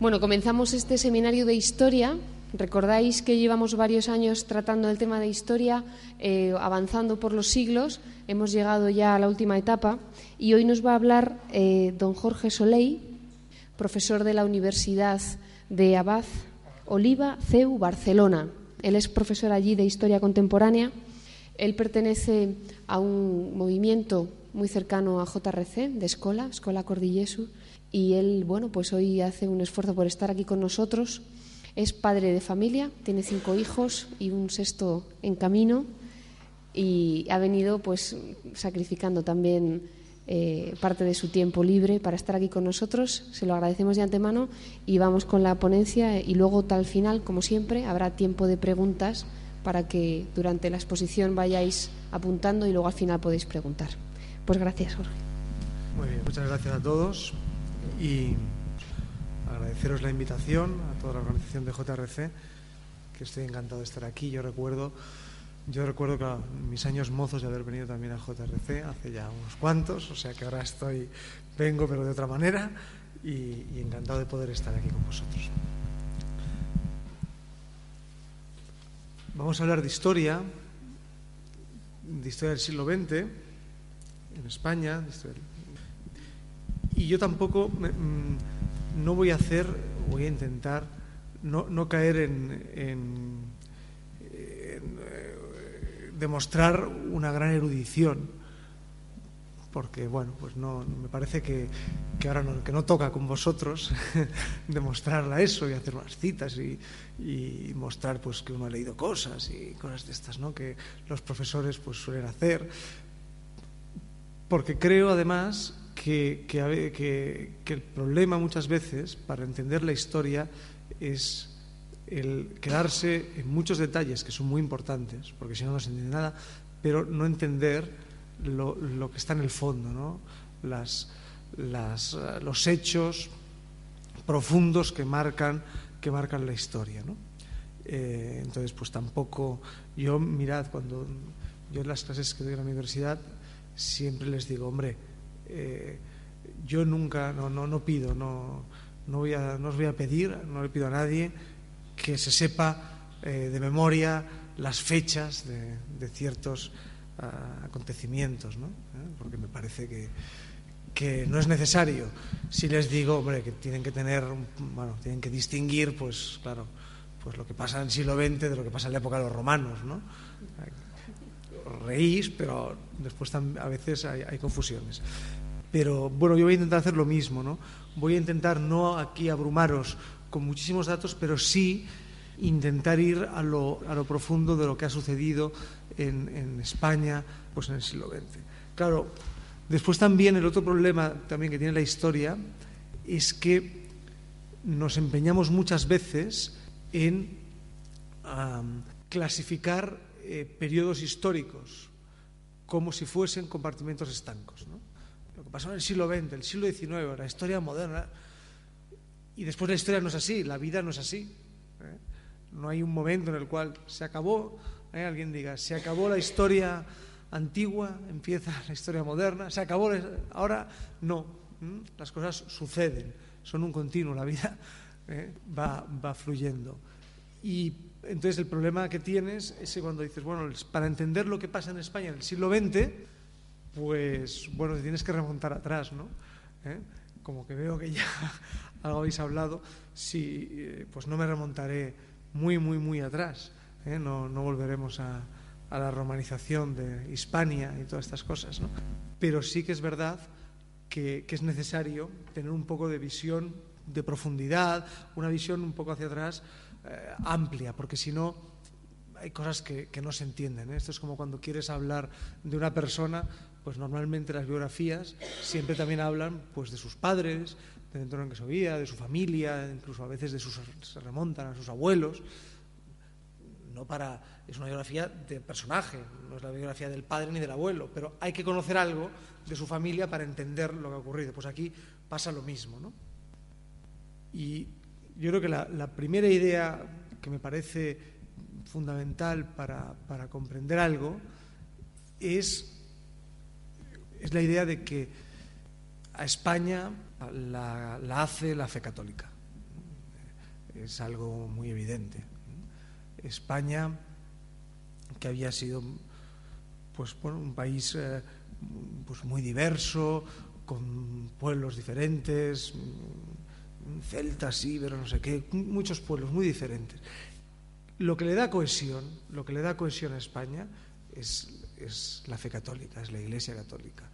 Bueno, comenzamos este seminario de historia. Recordáis que llevamos varios años tratando el tema de historia, eh, avanzando por los siglos. Hemos llegado ya a la última etapa y hoy nos va a hablar eh, don Jorge Soleil, profesor de la Universidad de Abad Oliva, CEU, Barcelona. Él es profesor allí de Historia Contemporánea. Él pertenece a un movimiento muy cercano a JRC, de Escola, Escola Cordillesu, y él, bueno, pues hoy hace un esfuerzo por estar aquí con nosotros. Es padre de familia, tiene cinco hijos y un sexto en camino y ha venido pues sacrificando también eh, parte de su tiempo libre para estar aquí con nosotros. Se lo agradecemos de antemano y vamos con la ponencia y luego tal final, como siempre, habrá tiempo de preguntas para que durante la exposición vayáis apuntando y luego al final podéis preguntar. Pues gracias, Jorge. Muy bien, muchas gracias a todos y agradeceros la invitación a toda la organización de JRC, que estoy encantado de estar aquí. Yo recuerdo, yo recuerdo que mis años mozos de haber venido también a JRC hace ya unos cuantos, o sea que ahora estoy, vengo pero de otra manera y, y encantado de poder estar aquí con vosotros. Vamos a hablar de historia, de historia del siglo XX en España. Y yo tampoco mm, no voy a hacer, voy a intentar no, caer en, eh, demostrar una gran erudición, porque bueno, pues no me parece que, ahora no, que no toca con vosotros demostrarla eso y hacer unas citas y, y, mostrar pues que uno ha leído cosas y cosas de estas, ¿no? que los profesores pues suelen hacer porque creo además que, el problema muchas veces para entender la historia es el quedarse en muchos detalles que son muy importantes, porque si no no se entiende nada, pero no entender lo, que está en el fondo, ¿no? las, los hechos profundos que marcan, que marcan la historia. ¿no? Eh, entonces, pues tampoco, yo mirad, cuando yo en las clases que doy en la universidad, siempre les digo, hombre, eh, yo nunca, no, no, no pido, no, no, voy a, no os voy a pedir, no le pido a nadie que se sepa eh, de memoria las fechas de, ciertos ah, acontecimientos, ¿no? ¿Eh? porque me parece que, que no es necesario. Si les digo, hombre, que tienen que tener, bueno, tienen que distinguir, pues claro, pues lo que pasa en el siglo XX de lo que pasa en la época de los romanos, ¿no? reís, pero después a veces hay, confusiones. Pero bueno, yo voy a intentar hacer lo mismo, ¿no? Voy a intentar no aquí abrumaros con muchísimos datos, pero sí intentar ir a lo, a lo profundo de lo que ha sucedido en, España pues en el siglo XX. Claro, después también el otro problema también que tiene la historia es que nos empeñamos muchas veces en clasificar eh, periodos históricos como si fuesen compartimentos estancos. Lo que pasó en el siglo XX, el siglo XIX, la historia moderna, y después la historia no es así, la vida no es así. ¿eh? No hay un momento en el cual se acabó, ¿eh? alguien diga, se acabó la historia antigua, empieza la historia moderna, se acabó, ahora no, las cosas suceden, son un continuo, la vida va, va fluyendo. Y entonces el problema que tienes es cuando dices, bueno, para entender lo que pasa en España en el siglo XX, pues bueno, tienes que remontar atrás, ¿no? ¿Eh? Como que veo que ya algo habéis hablado, sí, eh, pues no me remontaré muy, muy, muy atrás. ¿eh? No, no, volveremos a, la romanización de Hispania y todas estas cosas, ¿no? Pero sí que es verdad que, es necesario tener un poco de visión de profundidad, una visión un poco hacia atrás amplia, porque si no hay cosas que, no se entienden. Esto es como cuando quieres hablar de una persona, pues normalmente las biografías siempre también hablan pues de sus padres, del entorno en que se vivía, de su familia, incluso a veces de sus, se remontan a sus abuelos. No para, es una biografía de personaje, no es la biografía del padre ni del abuelo, pero hay que conocer algo de su familia para entender lo que ha ocurrido. Pues aquí pasa lo mismo, ¿no? Y yo creo que la, primera idea que me parece fundamental para, comprender algo es, es, la idea de que a España la, hace la fe católica. es algo muy evidente. España, que había sido pues, un país eh, pues, muy diverso, con pueblos diferentes, celtas, íberos, no sé qué, muchos pueblos muy diferentes. Lo que le da cohesión, lo que le da cohesión a España es, es la fe católica, es la Iglesia católica.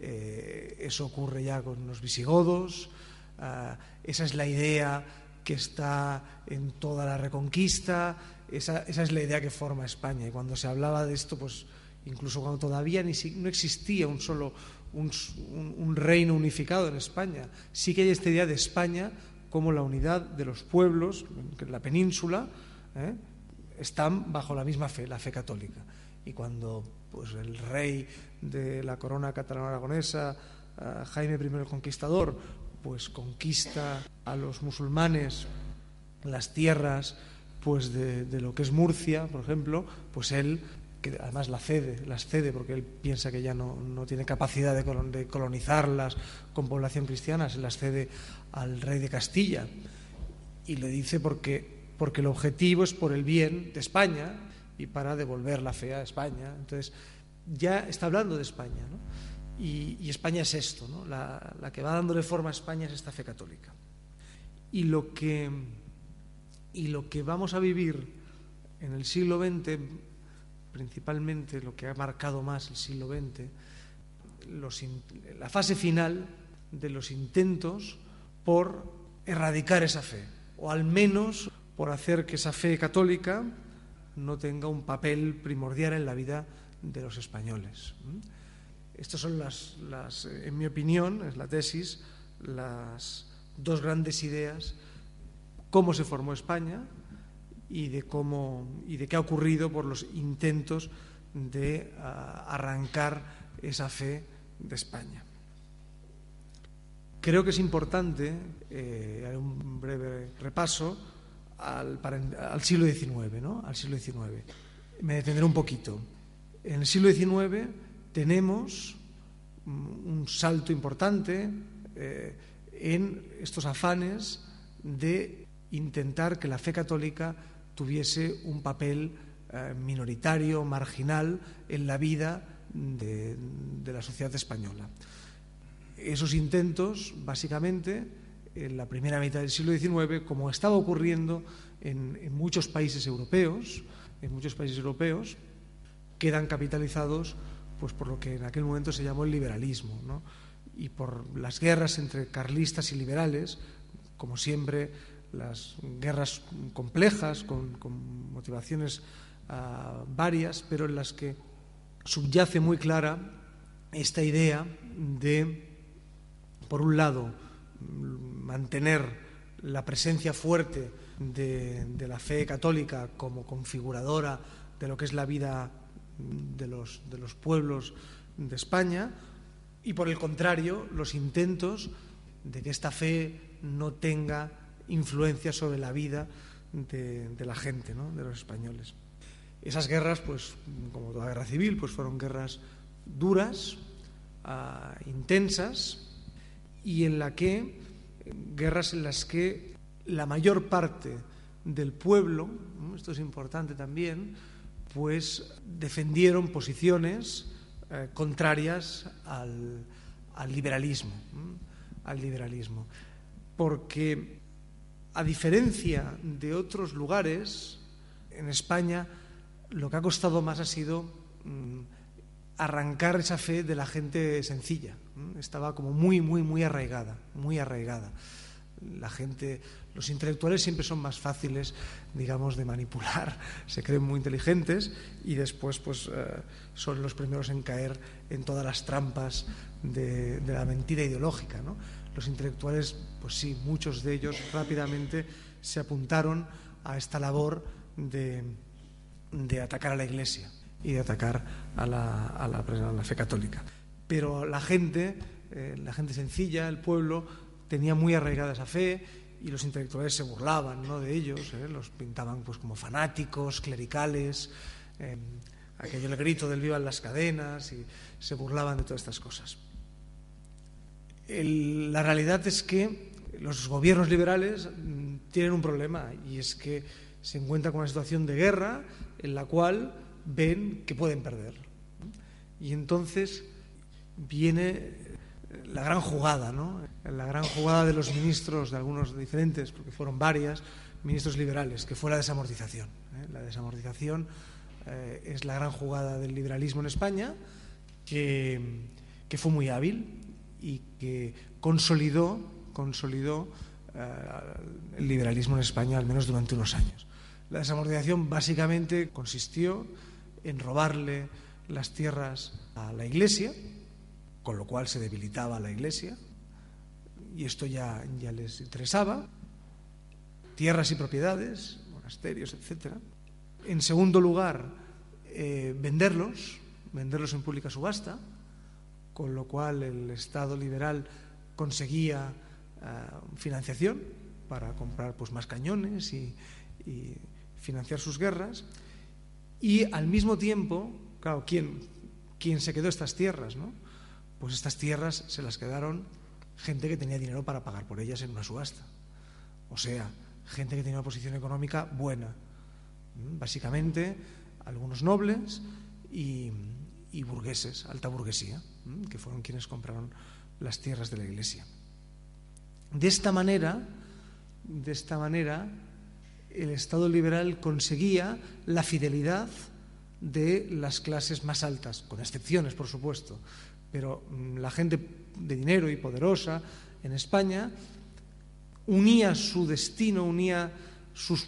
Eh, eso ocurre ya con los visigodos, uh, esa es la idea que está en toda la reconquista, esa, esa, es la idea que forma España. Y cuando se hablaba de esto, pues incluso cuando todavía ni, no existía un solo un, reino unificado en España, sí que hay esta idea de España como la unidad de los pueblos, la península, ¿eh? están bajo la misma fe, la fe católica. Y cuando pues, el rey de la corona catalana aragonesa, uh, Jaime I el Conquistador, pues conquista a los musulmanes las tierras pues de, de, lo que es Murcia, por ejemplo, pues él que además la cede, las cede porque él piensa que ya no, no tiene capacidad de, colon, de, colonizarlas con población cristiana, se las cede al rey de Castilla. Y le dice porque, porque el objetivo es por el bien de España y para devolver la fe a España. Entonces, ya está hablando de España, y, España es esto, la, la que va dándole forma a España es esta fe católica. Y lo que, y lo que vamos a vivir en el siglo XX principalmente lo que ha marcado más el siglo XX, la fase final de los intentos por erradicar esa fe, o al menos por hacer que esa fe católica no tenga un papel primordial en la vida de los españoles. Estas son las, las en mi opinión, es la tesis, las dos grandes ideas, cómo se formó España, y de cómo y de qué ha ocurrido por los intentos de uh, arrancar esa fe de España. Creo que es importante eh, un breve repaso al, al siglo XIX, ¿no? Al siglo XIX. Me detendré un poquito. En el siglo XIX tenemos un salto importante eh, en estos afanes de intentar que la fe católica tuviese un papel eh, minoritario, marginal en la vida de, la sociedad española. Esos intentos, básicamente, en la primera mitad del siglo XIX, como estaba ocurriendo en, muchos países europeos, en muchos países europeos, quedan capitalizados pues, por lo que en aquel momento se llamó el liberalismo, y por las guerras entre carlistas y liberales, como siempre las guerras complejas, con, con motivaciones uh, varias, pero en las que subyace muy clara esta idea de, por un lado, mantener la presencia fuerte de, la fe católica como configuradora de lo que es la vida de los, de los pueblos de España y, por el contrario, los intentos de que esta fe no tenga influencia sobre la vida de, la gente, ¿no? de los españoles. Esas guerras, pues, como toda guerra civil, pues fueron guerras duras, uh, intensas, y en la que, guerras en las que la mayor parte del pueblo, esto es importante también, pues defendieron posiciones eh, contrarias al, al liberalismo, al liberalismo, porque a diferencia de otros lugares, en España lo que ha costado más ha sido mmm, arrancar esa fe de la gente sencilla. Estaba como muy, muy, muy arraigada, muy arraigada. La gente, los intelectuales siempre son más fáciles, digamos, de manipular, se creen muy inteligentes y después, pues, eh, son los primeros en caer en todas las trampas de, la mentira ideológica, los intelectuales, pues sí, muchos de ellos rápidamente se apuntaron a esta labor de, de atacar a la Iglesia y de atacar a la, a la, fe católica. Pero la gente, eh, la gente sencilla, el pueblo, tenía muy arraigada esa fe y los intelectuales se burlaban de ellos, ¿eh? los pintaban pues, como fanáticos, clericales, eh, aquello el grito del viva en las cadenas y se burlaban de todas estas cosas. El, la realidad es que los gobiernos liberales mm, tienen un problema y es que se encuentran con una situación de guerra en la cual ven que pueden perder. Y entonces viene la gran jugada, ¿no? la gran jugada de los ministros, de algunos diferentes, porque fueron varias, ministros liberales, que fue la desamortización. ¿eh? La desamortización eh, es la gran jugada del liberalismo en España, que, que fue muy hábil y que consolidó, consolidó eh, el liberalismo en España al menos durante unos años. La desamortización básicamente consistió en robarle las tierras a la Iglesia, con lo cual se debilitaba la Iglesia, y esto ya, les interesaba, tierras y propiedades, monasterios, etc. En segundo lugar, eh, venderlos, venderlos en pública subasta, con lo cual el Estado liberal conseguía eh, financiación para comprar pues, más cañones y financiar sus guerras. Y al mismo tiempo, claro, ¿quién, quién se quedó estas tierras? ¿no? Pues estas tierras se las quedaron gente que tenía dinero para pagar por ellas en una subasta. O sea, gente que tenía una posición económica buena. Básicamente, algunos nobles y, burgueses, alta burguesía, que fueron quienes compraron las tierras de la iglesia. De esta manera, de esta manera, el Estado liberal conseguía la fidelidad de las clases más altas, con excepciones, por supuesto, pero mm, la gente de dinero y poderosa en España unía su destino, unía su,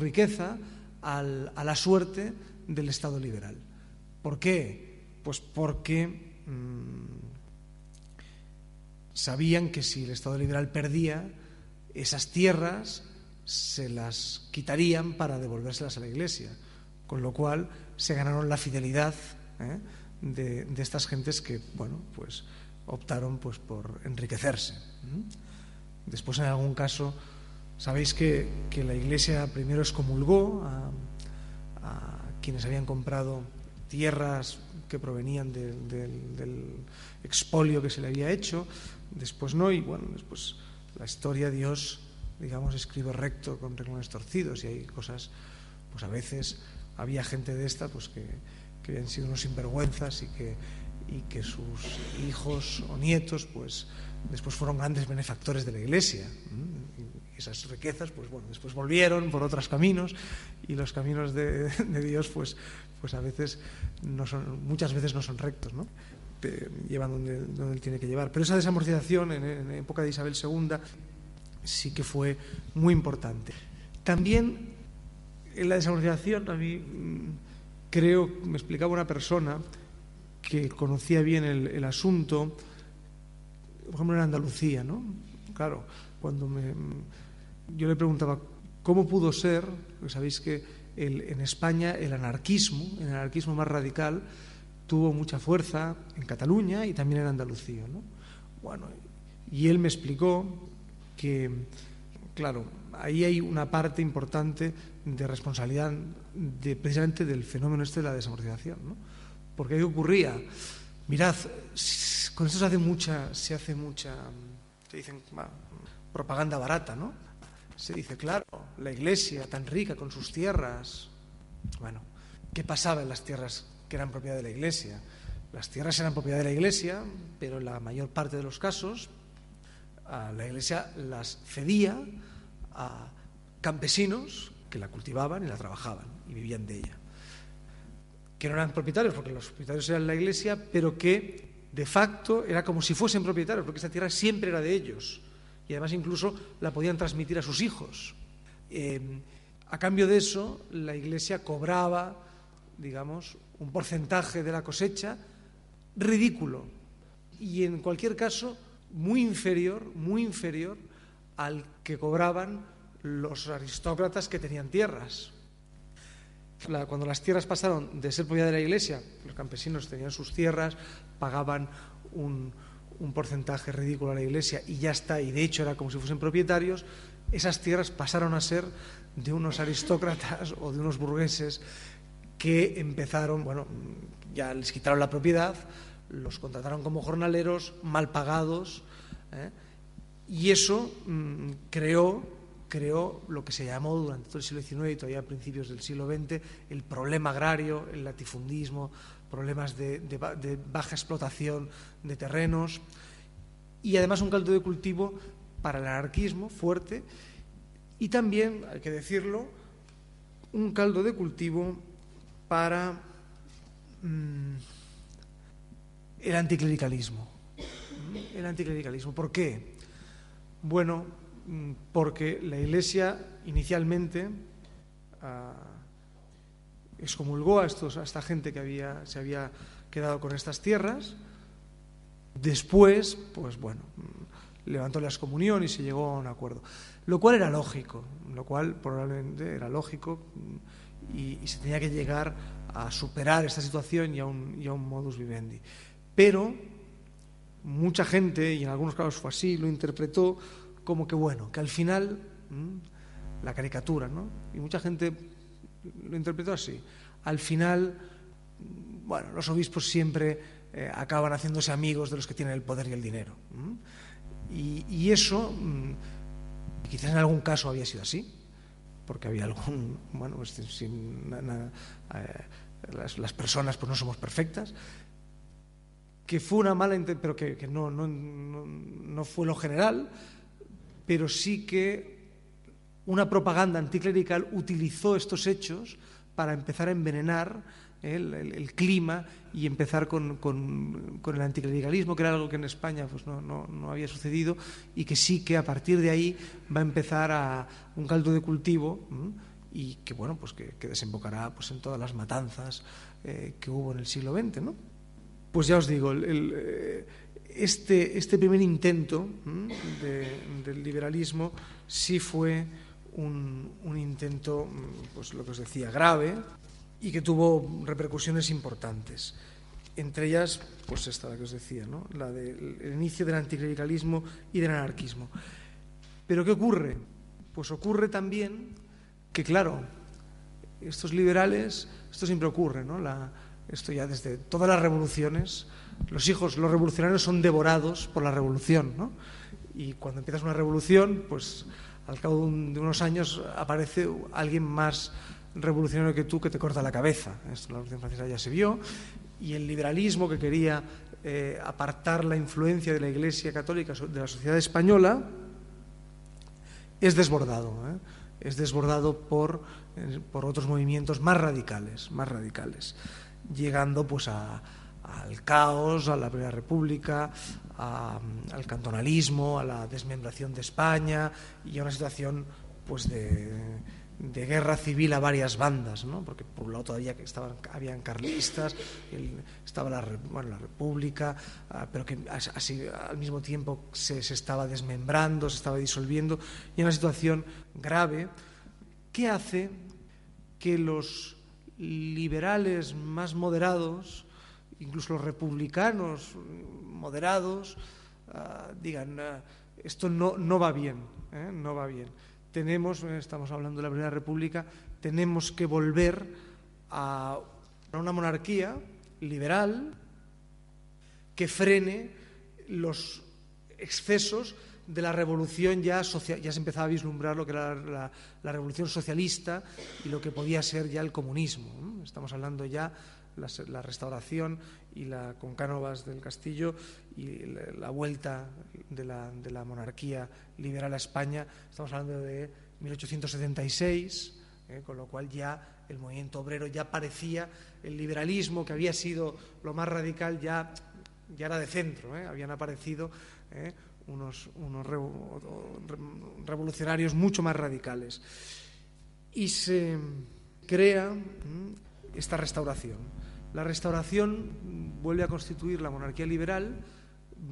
riqueza a la suerte del Estado liberal. ¿Por qué? Pues porque mm, sabían que si el Estado liberal perdía, esas tierras se las quitarían para devolvérselas a la Iglesia, con lo cual se ganaron la fidelidad ¿eh? de, estas gentes que, bueno, pues optaron pues por enriquecerse. Después, en algún caso, sabéis que, la Iglesia primero excomulgó a, a, quienes habían comprado tierras que provenían del expolio que se le había hecho, después no, y bueno, después la historia Dios, digamos, escribe recto con renglones torcidos y hay cosas, pues a veces había gente de esta pues que, que habían sido unos sinvergüenzas y que, y que sus hijos o nietos pues después fueron grandes benefactores de la iglesia y esas riquezas pues bueno después volvieron por otros caminos y los caminos de, Dios pues pues a veces no son muchas veces no son rectos ¿no? llevan donde, donde él tiene que llevar pero esa desamortización en, en época de Isabel II sí que fue muy importante también en la desamortización a mí creo, me explicaba una persona que conocía bien el, asunto, por ejemplo en Andalucía, ¿no? Claro, cuando me, yo le preguntaba cómo pudo ser, porque sabéis que en España el anarquismo, el anarquismo más radical, tuvo mucha fuerza en Cataluña y también en Andalucía, ¿no? Bueno, y él me explicó que, claro, ahí hay una parte importante de responsabilidad de, precisamente del fenómeno este de la desamortización. ¿no? Porque ahí ocurría, mirad, con esto se hace mucha, se hace mucha, se dicen, propaganda barata, ¿no? Se dice, claro, la iglesia tan rica con sus tierras. Bueno, ¿qué pasaba en las tierras que eran propiedad de la iglesia? Las tierras eran propiedad de la iglesia, pero en la mayor parte de los casos la iglesia las cedía a campesinos que la cultivaban y la trabajaban y vivían de ella. Que no eran propietarios, porque los propietarios eran la iglesia, pero que de facto era como si fuesen propietarios, porque esa tierra siempre era de ellos. Y además incluso la podían transmitir a sus hijos. Eh, a cambio de eso, la iglesia cobraba, digamos, un porcentaje de la cosecha ridículo. Y en cualquier caso, muy inferior, muy inferior al que cobraban los aristócratas que tenían tierras. cuando las tierras pasaron de ser propiedad de la Iglesia, los campesinos tenían sus tierras, pagaban un, porcentaje ridículo a la Iglesia y ya está, y de hecho era como si fuesen propietarios, esas tierras pasaron a ser de unos aristócratas o de unos burgueses que empezaron, bueno, ya les quitaron la propiedad, los contrataron como jornaleros, mal pagados, ¿eh? y eso mm, creó creó lo que se llamó durante todo el siglo XIX y todavía a principios del siglo XX el problema agrario, el latifundismo, problemas de, baja explotación de terrenos y además un caldo de cultivo para el anarquismo fuerte y también, hay que decirlo, un caldo de cultivo para mm, el anticlericalismo. El anticlericalismo. ¿Por qué? Bueno, mm, porque la Iglesia inicialmente ah, excomulgó a, esta gente que había, se había quedado con estas tierras. Después, pues bueno, mm, levantó la excomunión y se llegó a un acuerdo. Lo cual era lógico, lo cual probablemente era lógico mm, y, se tenía que llegar a superar esta situación y a un modus vivendi. Pero mucha gente, y en algunos casos fue así, lo interpretó como que bueno, que al final, la caricatura, ¿no? Y mucha gente lo interpretó así. Al final, bueno, los obispos siempre eh, acaban haciéndose amigos de los que tienen el poder y el dinero. Y, eso, mm, quizás en algún caso había sido así, porque había algún, bueno, pues, sin, eh, las, las, personas pues no somos perfectas, que fue una mala, pero que, no, no, fue lo general, pero sí que una propaganda anticlerical utilizó estos hechos para empezar a envenenar el, clima y empezar con, el anticlericalismo, que era algo que en España pues, no, había sucedido y que sí que a partir de ahí va a empezar a un caldo de cultivo y que bueno pues que, desembocará pues, en todas las matanzas eh, que hubo en el siglo XX, ¿no? Pues ya os digo, eh, este, este, primer intento del liberalismo sí fue un, intento, pues lo que os decía, grave y que tuvo repercusiones importantes. Entre ellas, pues esta la que os decía, ¿no? la del inicio del anticlericalismo y del anarquismo. Pero ¿qué ocurre? Pues ocurre también que, claro, estos liberales, esto siempre ocurre, ¿no? La, esto ya desde todas las revoluciones, los hijos, los revolucionarios son devorados por la revolución, ¿no? Y cuando empiezas una revolución, pues al cabo de unos años aparece alguien más revolucionario que tú que te corta la cabeza. La Revolución Francesa ya se vio. Y el liberalismo que quería eh, apartar la influencia de la Iglesia Católica de la sociedad española es desbordado. ¿eh? Es desbordado por, eh, por otros movimientos más radicales, más radicales llegando pues al caos, a la Primera República, al cantonalismo, a la desmembración de España y a una situación pues de, guerra civil a varias bandas, ¿no? porque por un lado todavía estaban, habían carlistas, estaba la, la República, ah, pero que así al mismo tiempo se, se, estaba desmembrando, se estaba disolviendo, y una situación grave que hace que los liberales más moderados, incluso los republicanos moderados, ah, digan, ah, esto no, no, va bien, ¿eh? no va bien. Tenemos, eh, estamos hablando de la Primera República, tenemos que volver a una monarquía liberal que frene los excesos de la revolución ya, ya se empezaba a vislumbrar lo que era la, revolución socialista y lo que podía ser ya el comunismo. Estamos hablando ya la, la restauración y la con Cánovas del Castillo y la, vuelta de la, monarquía liberal a España. Estamos hablando de 1876, ¿eh? con lo cual ya el movimiento obrero ya parecía el liberalismo que había sido lo más radical ya ya era de centro, ¿eh? habían aparecido ¿eh? Unos, revolucionarios mucho más radicales. Y se crea esta restauración. La restauración vuelve a constituir la monarquía liberal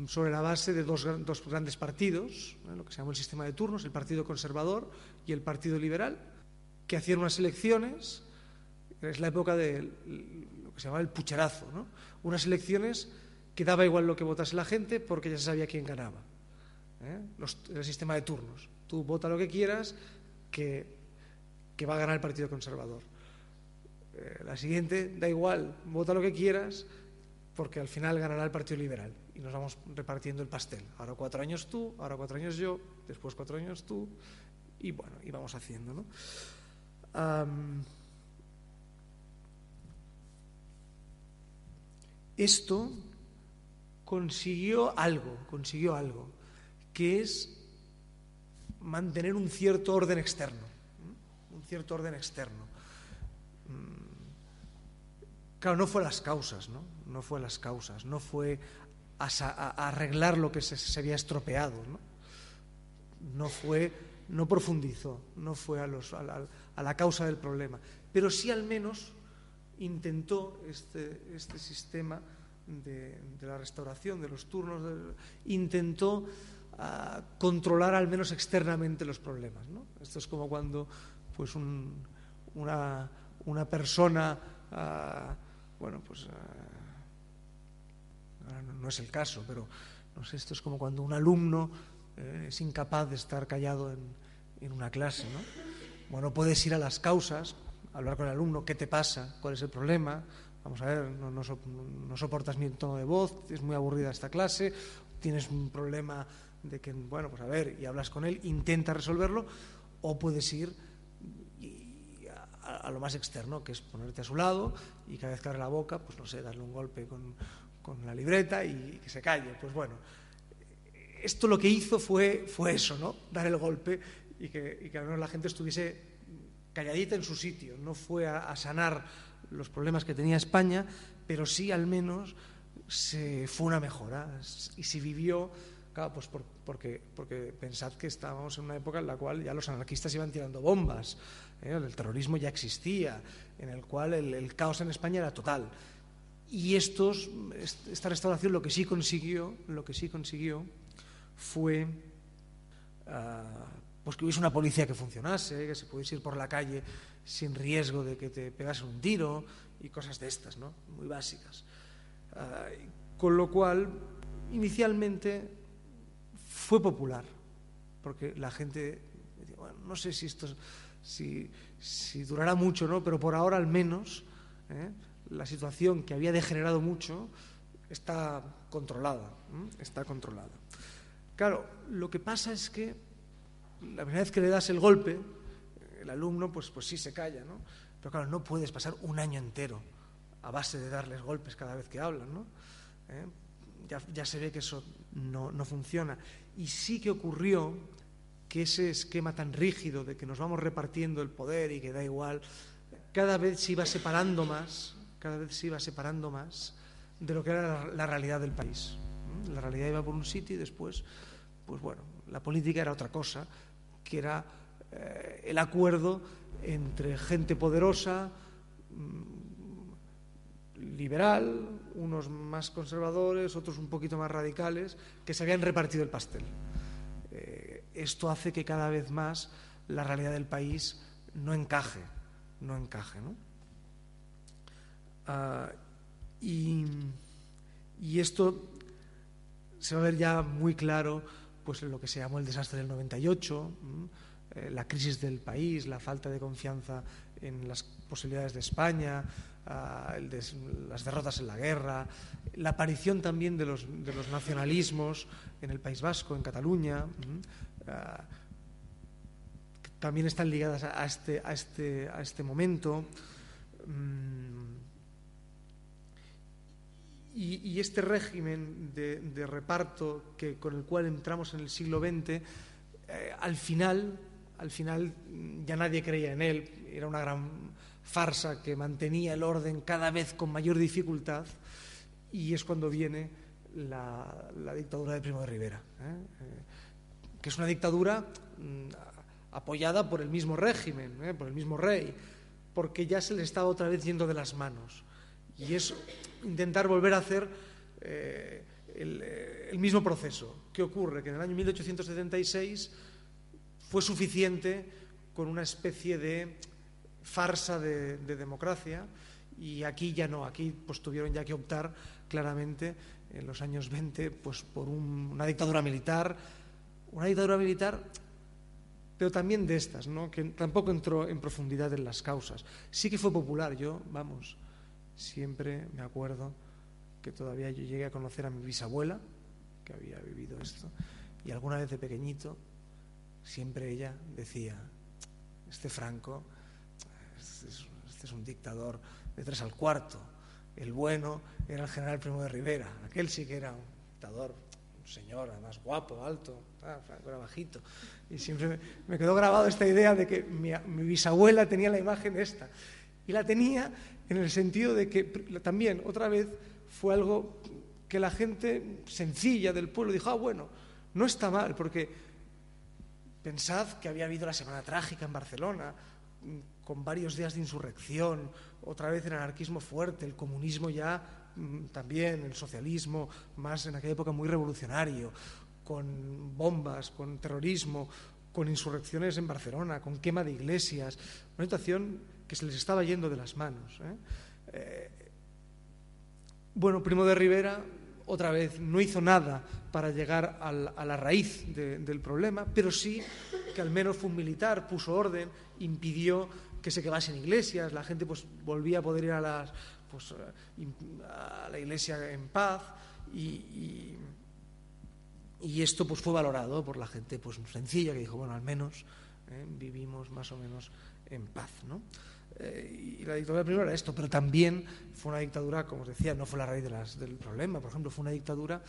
sobre la base de dos, grandes partidos, lo que se llamó el sistema de turnos, el Partido Conservador y el Partido Liberal, que hacían unas elecciones, es la época de lo que se llamaba el pucherazo, unas elecciones que daba igual lo que votase la gente porque ya se sabía quién ganaba. ¿Eh? el sistema de turnos. Tú vota lo que quieras, que, que va a ganar el Partido Conservador. Eh, la siguiente, da igual, vota lo que quieras, porque al final ganará el Partido Liberal. Y nos vamos repartiendo el pastel. Ahora cuatro años tú, ahora cuatro años yo, después cuatro años tú. y bueno, íbamos haciendo. ¿no? esto consiguió algo, consiguió algo, que es mantener un cierto orden externo, un cierto orden externo. Mm, claro, no fue las causas, ¿no? No fue las causas, no fue a, arreglar lo que se, había estropeado, ¿no? No fue, no profundizó, no fue a, la, causa del problema, pero sí al menos intentó este, este sistema de, la restauración, de los turnos, intentó ah, controlar al menos externamente los problemas. ¿no? Esto es como cuando pues una, una, persona, ah, bueno, pues ah, no, es el caso, pero no sé, esto es como cuando un alumno eh, es incapaz de estar callado en, en una clase. ¿no? Bueno, puedes ir a las causas, hablar con el alumno, qué te pasa, cuál es el problema, vamos a ver, no, soportas mi tono de voz, es muy aburrida esta clase, tienes un problema de que, bueno, pues a ver, y hablas con él, intenta resolverlo, o puedes ir a, lo más externo, que es ponerte a su lado y cada vez que abre la boca, pues no sé, darle un golpe con, la libreta y, que se calle. Pues bueno, esto lo que hizo fue, fue eso, ¿no? Dar el golpe y que, y que al menos la gente estuviese calladita en su sitio, no fue a sanar los problemas que tenía España, pero sí al menos se fue una mejora y se vivió, claro, pues porque, pensad que estábamos en una época en la cual ya los anarquistas iban tirando bombas, ¿eh? el terrorismo ya existía, en el cual el, caos en España era total. Y estos, esta restauración lo que sí consiguió, lo que sí consiguió fue ah, pues que hubiese una policía que funcionase, que se pudiese ir por la calle sin riesgo de que te pegasen un tiro y cosas de estas, ¿no? muy básicas. Ah, con lo cual, inicialmente fue popular, porque la gente, bueno, no sé si esto si, durará mucho, ¿no? pero por ahora al menos ¿eh? la situación que había degenerado mucho está controlada, está controlada. Claro, lo que pasa es que la primera vez que le das el golpe, el alumno pues, pues sí se calla, ¿no? Pero claro, no puedes pasar un año entero a base de darles golpes cada vez que hablan, ¿no? ¿Eh? Ya, se ve que eso no, funciona. Y sí que ocurrió que ese esquema tan rígido de que nos vamos repartiendo el poder y que da igual, cada vez se iba separando más, cada vez se iba separando más de lo que era la, realidad del país. La realidad iba por un sitio y después, pues bueno, la política era otra cosa, que era eh, el acuerdo entre gente poderosa, mm, liberal, unos más conservadores, otros un poquito más radicales, que se habían repartido el pastel. Eh, esto hace que cada vez más la realidad del país no encaje, no encaje. Ah, y, esto se va a ver ya muy claro pues, en lo que se llamó el desastre del 98. Eh, la crisis del país, la falta de confianza en las posibilidades de España, ah, las derrotas en la guerra, la aparición también de los, nacionalismos en el País Vasco, en Cataluña, ah, también están ligadas a este, este, este, momento. Mm, y, este régimen de, reparto que, con el cual entramos en el siglo XX, eh, al final al final ya nadie creía en él, era una gran farsa que mantenía el orden cada vez con mayor dificultad y es cuando viene la, dictadura de Primo de Rivera, ¿eh? Eh, que es una dictadura mm, apoyada por el mismo régimen, ¿eh? por el mismo rey, porque ya se le estaba otra vez yendo de las manos. Y es intentar volver a hacer el, el mismo proceso. ¿Qué ocurre? Que en el año 1876 fue suficiente con una especie de farsa de, democracia y aquí ya no, aquí pues tuvieron ya que optar claramente en los años 20 pues por una dictadura militar, una dictadura militar pero también de estas, ¿no? que tampoco entró en profundidad en las causas. Sí que fue popular, yo, vamos, siempre me acuerdo que todavía yo llegué a conocer a mi bisabuela, que había vivido esto, y alguna vez de pequeñito siempre ella decía, este Franco, es, este es un dictador de tres al cuarto, el bueno era el general Primo de Rivera, aquel sí que era un dictador, un señor además guapo, alto, ah, Franco era bajito. Y siempre me quedó grabado esta idea de que mi, mi bisabuela tenía la imagen esta. Y la tenía en el sentido de que también, otra vez, fue algo que la gente sencilla del pueblo dijo, ah, bueno, no está mal, porque pensad que había habido la Semana Trágica en Barcelona, con varios días de insurrección, otra vez el anarquismo fuerte, el comunismo ya mm, también, el socialismo, más en aquella época muy revolucionario, con bombas, con terrorismo, con insurrecciones en Barcelona, con quema de iglesias, una situación que se les estaba yendo de las manos. ¿eh? Eh, bueno, Primo de Rivera, otra vez, no hizo nada para llegar a la raíz de, del problema, pero sí que al menos fue un militar, puso orden, impidió que se quemasen iglesias, la gente pues volvía a poder ir a, las, pues, a la iglesia en paz y, y, esto pues fue valorado por la gente pues sencilla que dijo, bueno, al menos eh, vivimos más o menos en paz, ¿no? Eh, y la dictadura primero era esto, pero también fue una dictadura, como os decía, no fue la raíz del problema, por ejemplo, fue una dictadura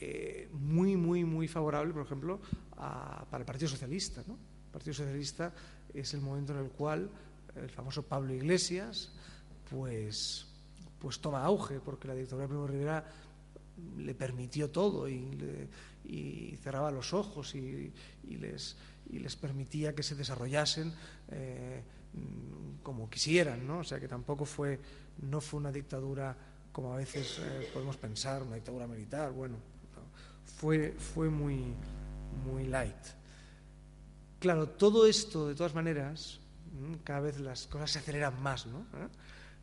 eh, muy, muy, muy favorable, por ejemplo, a, para el Partido Socialista. ¿no? El Partido Socialista es el momento en el cual el famoso Pablo Iglesias pues, pues toma auge, porque la dictadura de Primo Rivera le permitió todo y, le, cerraba los ojos y, les y les permitía que se desarrollasen eh, como quisieran, ¿no? O sea que tampoco fue, no fue una dictadura como a veces eh, podemos pensar, una dictadura militar, bueno, no, fue, fue muy, muy light. Claro, todo esto, de todas maneras, cada vez las cosas se aceleran más, ¿no? ¿Eh?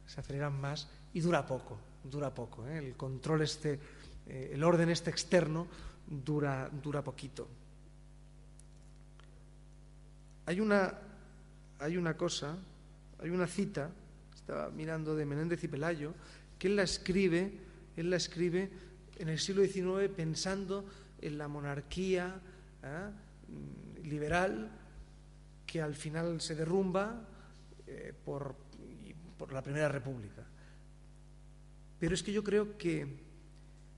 Se aceleran más y dura poco, dura poco. ¿eh? El control este, eh, el orden este externo dura, dura poquito. Hay una, hay una cosa, hay una cita, estaba mirando de Menéndez y Pelayo, que él la escribe, él la escribe en el siglo XIX pensando en la monarquía. Liberal que al final se derrumba eh, por, por la Primera República. Pero es que yo creo que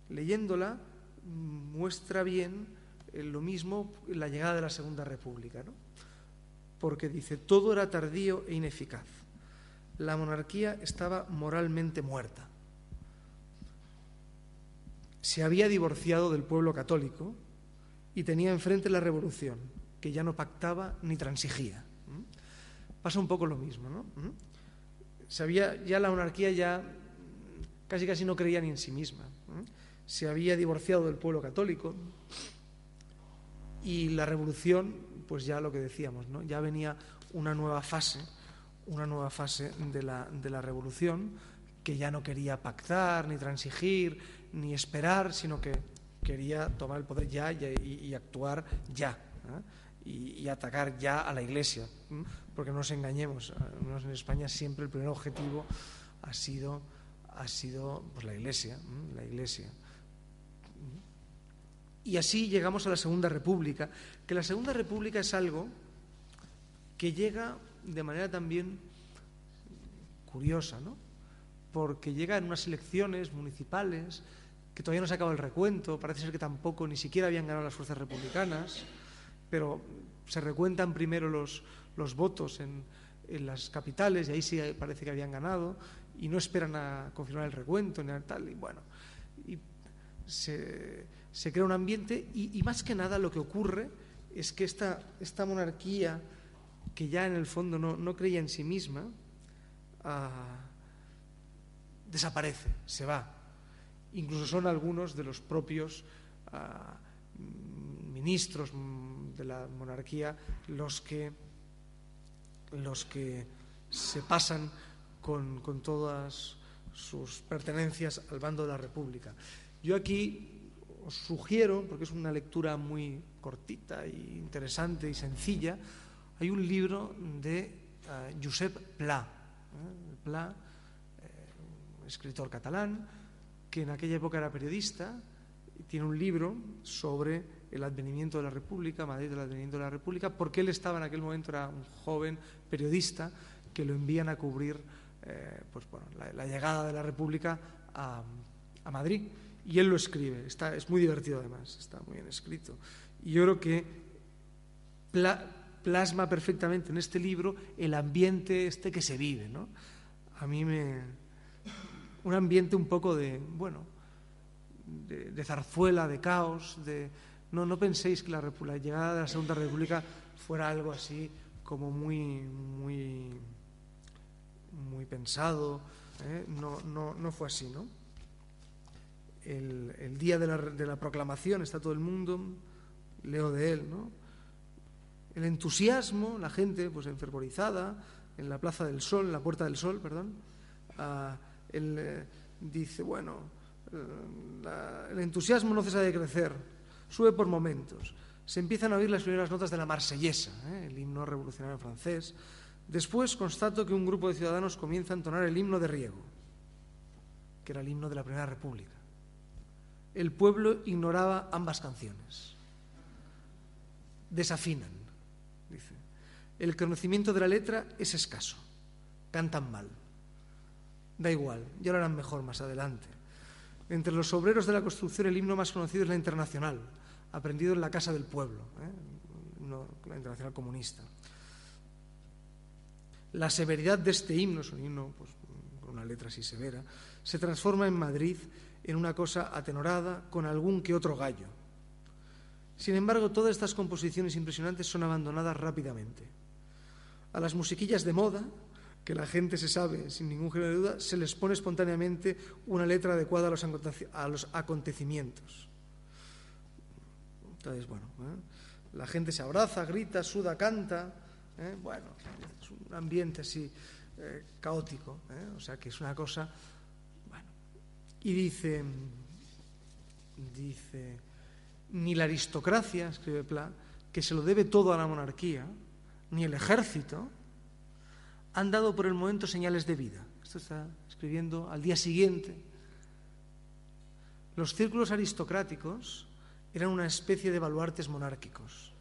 leyéndola muestra bien eh, lo mismo la llegada de la Segunda República. ¿no? porque dice, todo era tardío e ineficaz. La monarquía estaba moralmente muerta. Se había divorciado del pueblo católico y tenía enfrente la revolución, que ya no pactaba ni transigía. Pasa un poco lo mismo, ¿no? Se había, ya la monarquía ya casi casi no creía ni en sí misma. Se había divorciado del pueblo católico y la revolución pues ya lo que decíamos, ¿no? ya venía una nueva fase, una nueva fase de la, de la revolución que ya no quería pactar, ni transigir, ni esperar, sino que quería tomar el poder ya y, actuar ya. ¿eh? Y, y, atacar ya a la Iglesia. ¿eh? Porque no nos engañemos, en España siempre el primer objetivo ha sido, ha sido pues, la Iglesia. ¿eh? La Iglesia. Y así llegamos a la Segunda República, que la Segunda República es algo que llega de manera también curiosa, ¿no? Porque llega en unas elecciones municipales que todavía no se acaba el recuento, parece ser que tampoco ni siquiera habían ganado las fuerzas republicanas, pero se recuentan primero los, los votos en, en las capitales y ahí sí parece que habían ganado y no esperan a confirmar el recuento ni tal y bueno y se, se crea un ambiente y, más que nada lo que ocurre es que esta, esta monarquía, que ya en el fondo no, no creía en sí misma, uh, desaparece, se va. Incluso son algunos de los propios uh, ministros de la monarquía los que, los que se pasan con, con todas sus pertenencias al bando de la República. Yo aquí os sugiero, porque es una lectura muy cortita e interesante y sencilla, hay un libro de uh, Josep Pla, ¿eh? Pla eh, escritor catalán, que en aquella época era periodista, tiene un libro sobre el advenimiento de la República, Madrid del advenimiento de la República, porque él estaba en aquel momento, era un joven periodista que lo envían a cubrir eh, pues, bueno, la, llegada de la República a, Madrid. Y él lo escribe, está, es muy divertido además, está muy bien escrito. Y yo creo que plasma perfectamente en este libro el ambiente este que se vive. ¿no? A mí me... un ambiente un poco de, bueno, de, zarzuela, de caos, de... No, no penséis que la, la, llegada de la Segunda República fuera algo así como muy, muy, muy pensado. ¿eh? No, no, no, fue así, ¿no? El, el día de la, de la, proclamación está todo el mundo, leo de él, ¿no? El entusiasmo, la gente pues enfervorizada en la Plaza del Sol, en la Puerta del Sol, perdón, él eh, dice, bueno, eh, el entusiasmo no cesa de crecer, sube por momentos. Se empiezan a oír las primeras notas de la marsellesa, ¿eh? el himno revolucionario francés. Después constato que un grupo de ciudadanos comienza a entonar el himno de Riego, que era el himno de la Primera República. El pueblo ignoraba ambas canciones. Desafinan, dice. El conocimiento de la letra es escaso. Cantan mal. Da igual, ya lo harán mejor más adelante. Entre los obreros de la construcción el himno más conocido es la Internacional, aprendido en la Casa del Pueblo, ¿eh? la Internacional Comunista. La severidad de este himno, es un himno pues, con una letra así severa, se transforma en Madrid en una cosa atenorada con algún que otro gallo. Sin embargo, todas estas composiciones impresionantes son abandonadas rápidamente. A las musiquillas de moda, que la gente se sabe sin ningún género de duda, se les pone espontáneamente una letra adecuada a los, acontecimientos. Entonces, bueno, ¿eh? la gente se abraza, grita, suda, canta. ¿eh? Bueno, es un ambiente así eh, caótico. O sea, que es una cosa. Bueno. Y dice, dice, ni la aristocracia, escribe Pla, que se lo debe todo a la monarquía, ni el ejército, han dado por el momento señales de vida. Esto está escribiendo al día siguiente. Los círculos aristocráticos eran una especie de baluartes monárquicos.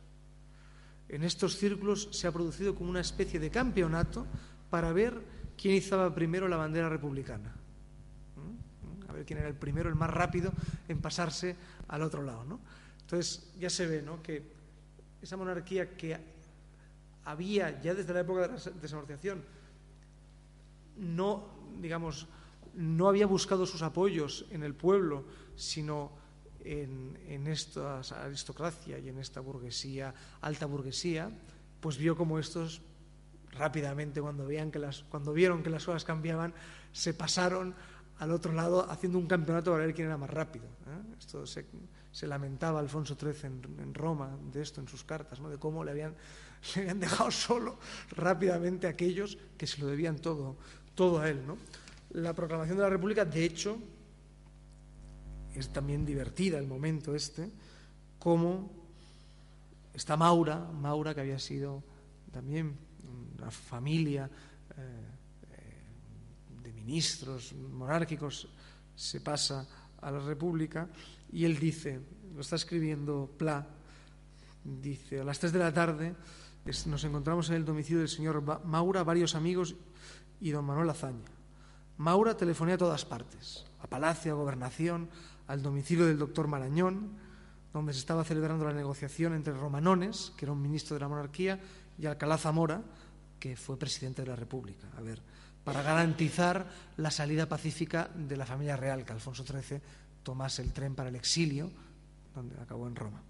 En estos círculos se ha producido como una especie de campeonato para ver quién izaba primero la bandera republicana. ¿Mm? A ver quién era el primero, el más rápido en pasarse al otro lado. ¿no? Entonces ya se ve ¿no? que esa monarquía que había ya desde la época de la desamortización, no, digamos, no había buscado sus apoyos en el pueblo, sino en, en esta aristocracia y en esta burguesía, alta burguesía, pues vio como estos rápidamente cuando, veían que las, cuando vieron que las cosas cambiaban, se pasaron al otro lado haciendo un campeonato para ver quién era más rápido. ¿eh? Esto se, lamentaba Alfonso XIII en, Roma de esto en sus cartas, ¿no? de cómo le habían se habían dejado solo rápidamente aquellos que se lo debían todo, todo a él. ¿no? La proclamación de la República, de hecho, es también divertida el momento este, como está Maura, Maura que había sido también una familia eh, de ministros monárquicos, se pasa a la República y él dice, lo está escribiendo Pla, dice, a las tres de la tarde nos encontramos en el domicilio del señor Maura, varios amigos y don Manuel Azaña. Maura telefonea a todas partes, a Palacio, a Gobernación, al domicilio del doctor Marañón, donde se estaba celebrando la negociación entre Romanones, que era un ministro de la monarquía, y Alcalá Zamora, que fue presidente de la República. A ver, para garantizar la salida pacífica de la familia real, que Alfonso XIII tomase el tren para el exilio, donde acabó en Roma.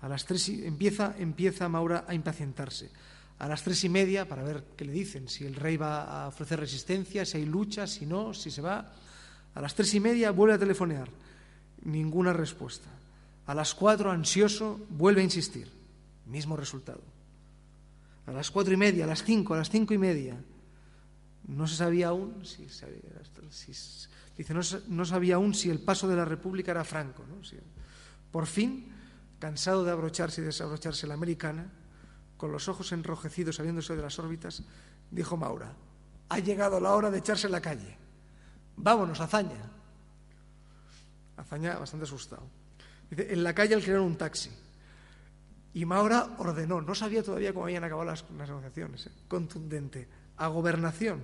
A las tres empieza, empieza Maura a impacientarse. A las tres y media, para ver qué le dicen, si el rey va a ofrecer resistencia, si hay lucha, si no, si se va. A las tres y media vuelve a telefonear. Ninguna respuesta. A las cuatro, ansioso, vuelve a insistir. Mismo resultado. A las cuatro y media, a las cinco, a las cinco y media. No se sabía aún si, dice, no, sabía aún si el paso de la República era franco. por fin cansado de abrocharse y desabrocharse la americana, con los ojos enrojecidos saliéndose de las órbitas, dijo Maura, ha llegado la hora de echarse en la calle. Vámonos, hazaña. Hazaña bastante asustado. Dice, en la calle alquilaron un taxi. Y Maura ordenó, no sabía todavía cómo habían acabado las, negociaciones, ¿eh? contundente, a gobernación.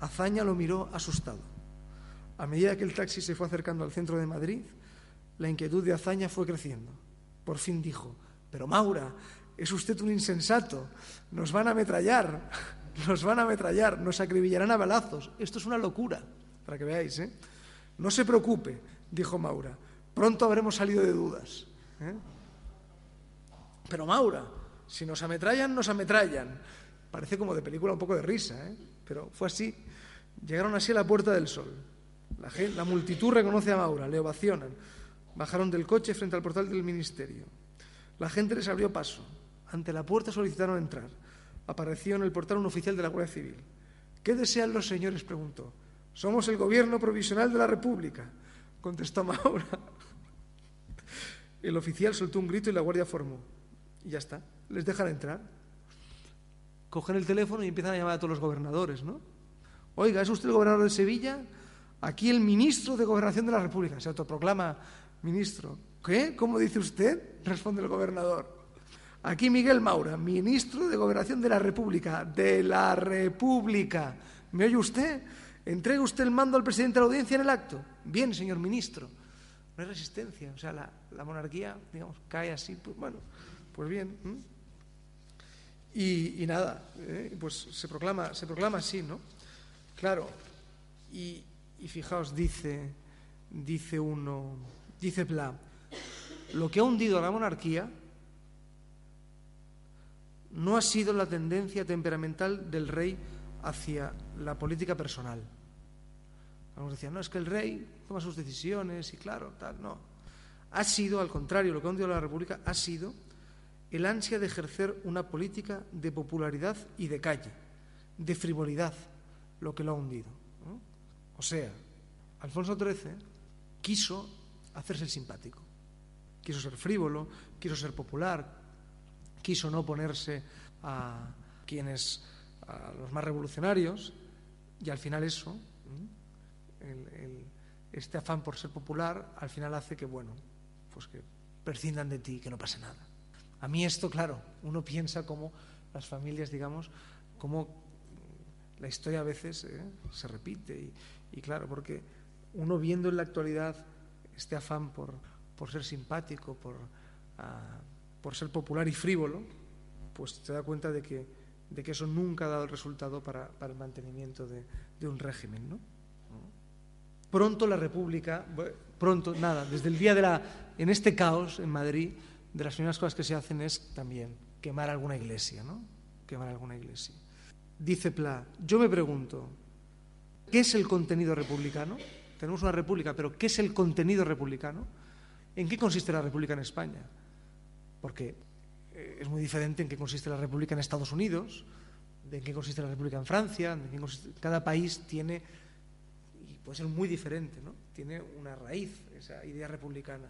Azaña lo miró asustado. A medida que el taxi se fue acercando al centro de Madrid, la inquietud de Azaña fue creciendo. Por fin dijo, pero Maura, es usted un insensato, nos van a ametrallar, nos van a ametrallar, nos acribillarán a balazos. Esto es una locura, para que veáis. ¿eh? No se preocupe, dijo Maura, pronto habremos salido de dudas. ¿eh? Pero Maura, si nos ametrallan, nos ametrallan. Parece como de película un poco de risa, ¿eh? pero fue así. Llegaron así a la Puerta del Sol. La, la multitud reconoce a Maura, le ovacionan. Bajaron del coche frente al portal del ministerio. La gente les abrió paso. Ante la puerta solicitaron entrar. Apareció en el portal un oficial de la Guardia Civil. ¿Qué desean los señores? preguntó. Somos el gobierno provisional de la República, contestó Maura. El oficial soltó un grito y la guardia formó. Y ya está. Les dejan entrar. Cogen el teléfono y empiezan a llamar a todos los gobernadores, ¿no? Oiga, ¿es usted el gobernador de Sevilla? Aquí el ministro de Gobernación de la República. Se autoproclama ministro. ¿Qué? ¿Cómo dice usted? Responde el gobernador. Aquí Miguel Maura, ministro de Gobernación de la República. De la República. ¿Me oye usted? ¿Entrega usted el mando al presidente de la audiencia en el acto? Bien, señor ministro. No hay resistencia. O sea, la, monarquía, digamos, cae así. Pues, bueno, pues bien. Y, nada, ¿eh? pues se proclama, se proclama así, ¿no? Claro. Y, y fijaos, dice, dice uno, dice Pla, lo que ha hundido a la monarquía no ha sido la tendencia temperamental del rey hacia la política personal. Algunos decían, no, es que el rey toma sus decisiones y claro, tal, no. Ha sido, al contrario, lo que ha hundido a la República ha sido el ansia de ejercer una política de popularidad y de calle, de frivolidad, lo que lo ha hundido. O sea, Alfonso XIII quiso hacerse el simpático, quiso ser frívolo, quiso ser popular, quiso no oponerse a quienes, a los más revolucionarios, y al final eso, este afán por ser popular, al final hace que, bueno, pues que prescindan de ti, que no pase nada. A mí esto, claro, uno piensa como las familias, digamos, como la historia a veces eh, se repite y, claro, porque uno viendo en la actualidad este afán por, por ser simpático, por, ah, por ser popular y frívolo, pues te da cuenta de que, de que eso nunca ha dado el resultado para, el mantenimiento de, un régimen. ¿no? Pronto la República, pronto, nada, desde el día de la, en este caos en Madrid, de las primeras cosas que se hacen es también quemar alguna iglesia, ¿no? Quemar alguna iglesia. Dice Pla, yo me pregunto, ¿qué es el contenido republicano? Tenemos una república, pero ¿qué es el contenido republicano? ¿En qué consiste la república en España? porque eh, es muy diferente en qué consiste la República en Estados Unidos, de en qué consiste la República en Francia, cada país tiene, y puede ser muy diferente, ¿no? tiene una raíz, esa idea republicana.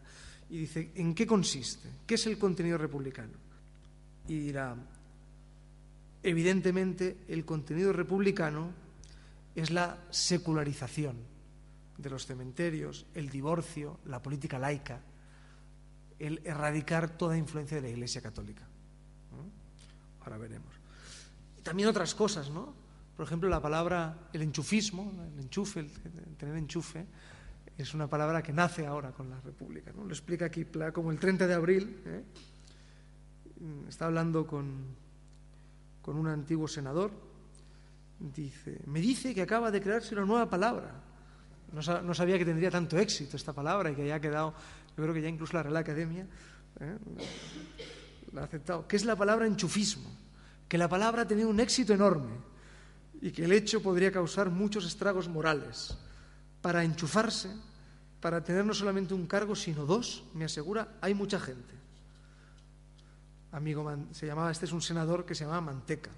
Y dice, ¿en qué consiste? ¿Qué es el contenido republicano? Y dirá, evidentemente el contenido republicano es la secularización de los cementerios, el divorcio, la política laica, el erradicar toda influencia de la Iglesia Católica. Ahora veremos. Y también otras cosas, ¿no? Por ejemplo, la palabra, el enchufismo, el enchufe, el tener enchufe, es una palabra que nace ahora con la República. ¿no? Lo explica aquí como el 30 de abril. ¿eh? Está hablando con, con un antiguo senador. Dice, me dice que acaba de crearse una nueva palabra. No, sabía que tendría tanto éxito esta palabra y que haya quedado yo creo que ya incluso la Real Academia ¿eh? la ha aceptado, que es la palabra enchufismo, que la palabra ha tenido un éxito enorme y que el hecho podría causar muchos estragos morales. Para enchufarse, para tener no solamente un cargo, sino dos, me asegura, hay mucha gente. Amigo, se llamaba, este es un senador que se llamaba Manteca.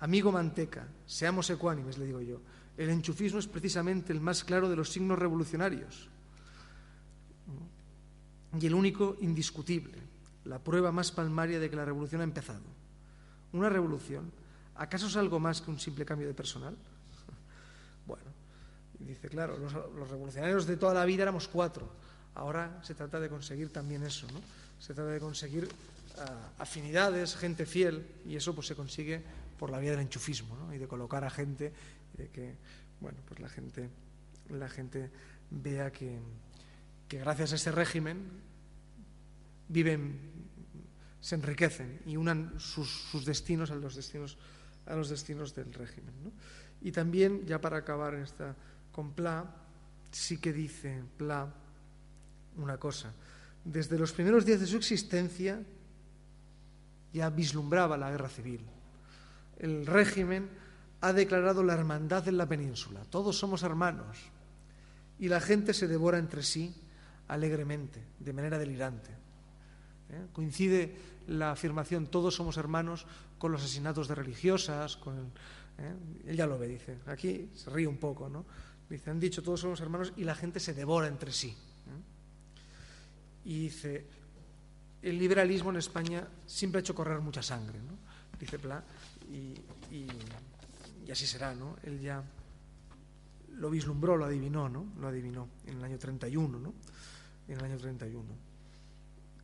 Amigo Manteca, seamos ecuánimes, le digo yo. El enchufismo es precisamente el más claro de los signos revolucionarios y el único indiscutible, la prueba más palmaria de que la revolución ha empezado. ¿Una revolución? ¿Acaso es algo más que un simple cambio de personal? Bueno, dice, claro, los, revolucionarios de toda la vida éramos cuatro. Ahora se trata de conseguir también eso, ¿no? Se trata de conseguir ah, afinidades, gente fiel, y eso pues se consigue por la vía del enchufismo, ¿no? Y de colocar a gente, de que, bueno, pues la gente, la gente vea que, que gracias a ese régimen viven, se enriquecen y unan sus, sus destinos a los destinos, a los destinos del régimen. Y también, ya para acabar esta, con Pla, sí que dice Pla una cosa. Desde los primeros días de su existencia ya vislumbraba la guerra civil. El régimen ha declarado la hermandad en la península. Todos somos hermanos. Y la gente se devora entre sí alegremente, de manera delirante. ¿Eh? Coincide la afirmación todos somos hermanos con los asesinatos de religiosas, con el, ¿eh? él ya lo ve, dice, aquí se ríe un poco, ¿no? Dice, han dicho todos somos hermanos y la gente se devora entre sí. ¿eh? Y dice, el liberalismo en España siempre ha hecho correr mucha sangre, ¿no? Dice Pla, y, y así será, ¿no? Él ya lo vislumbró, lo adivinó, ¿no? Lo adivinó en el año 31, ¿no? En el año 31.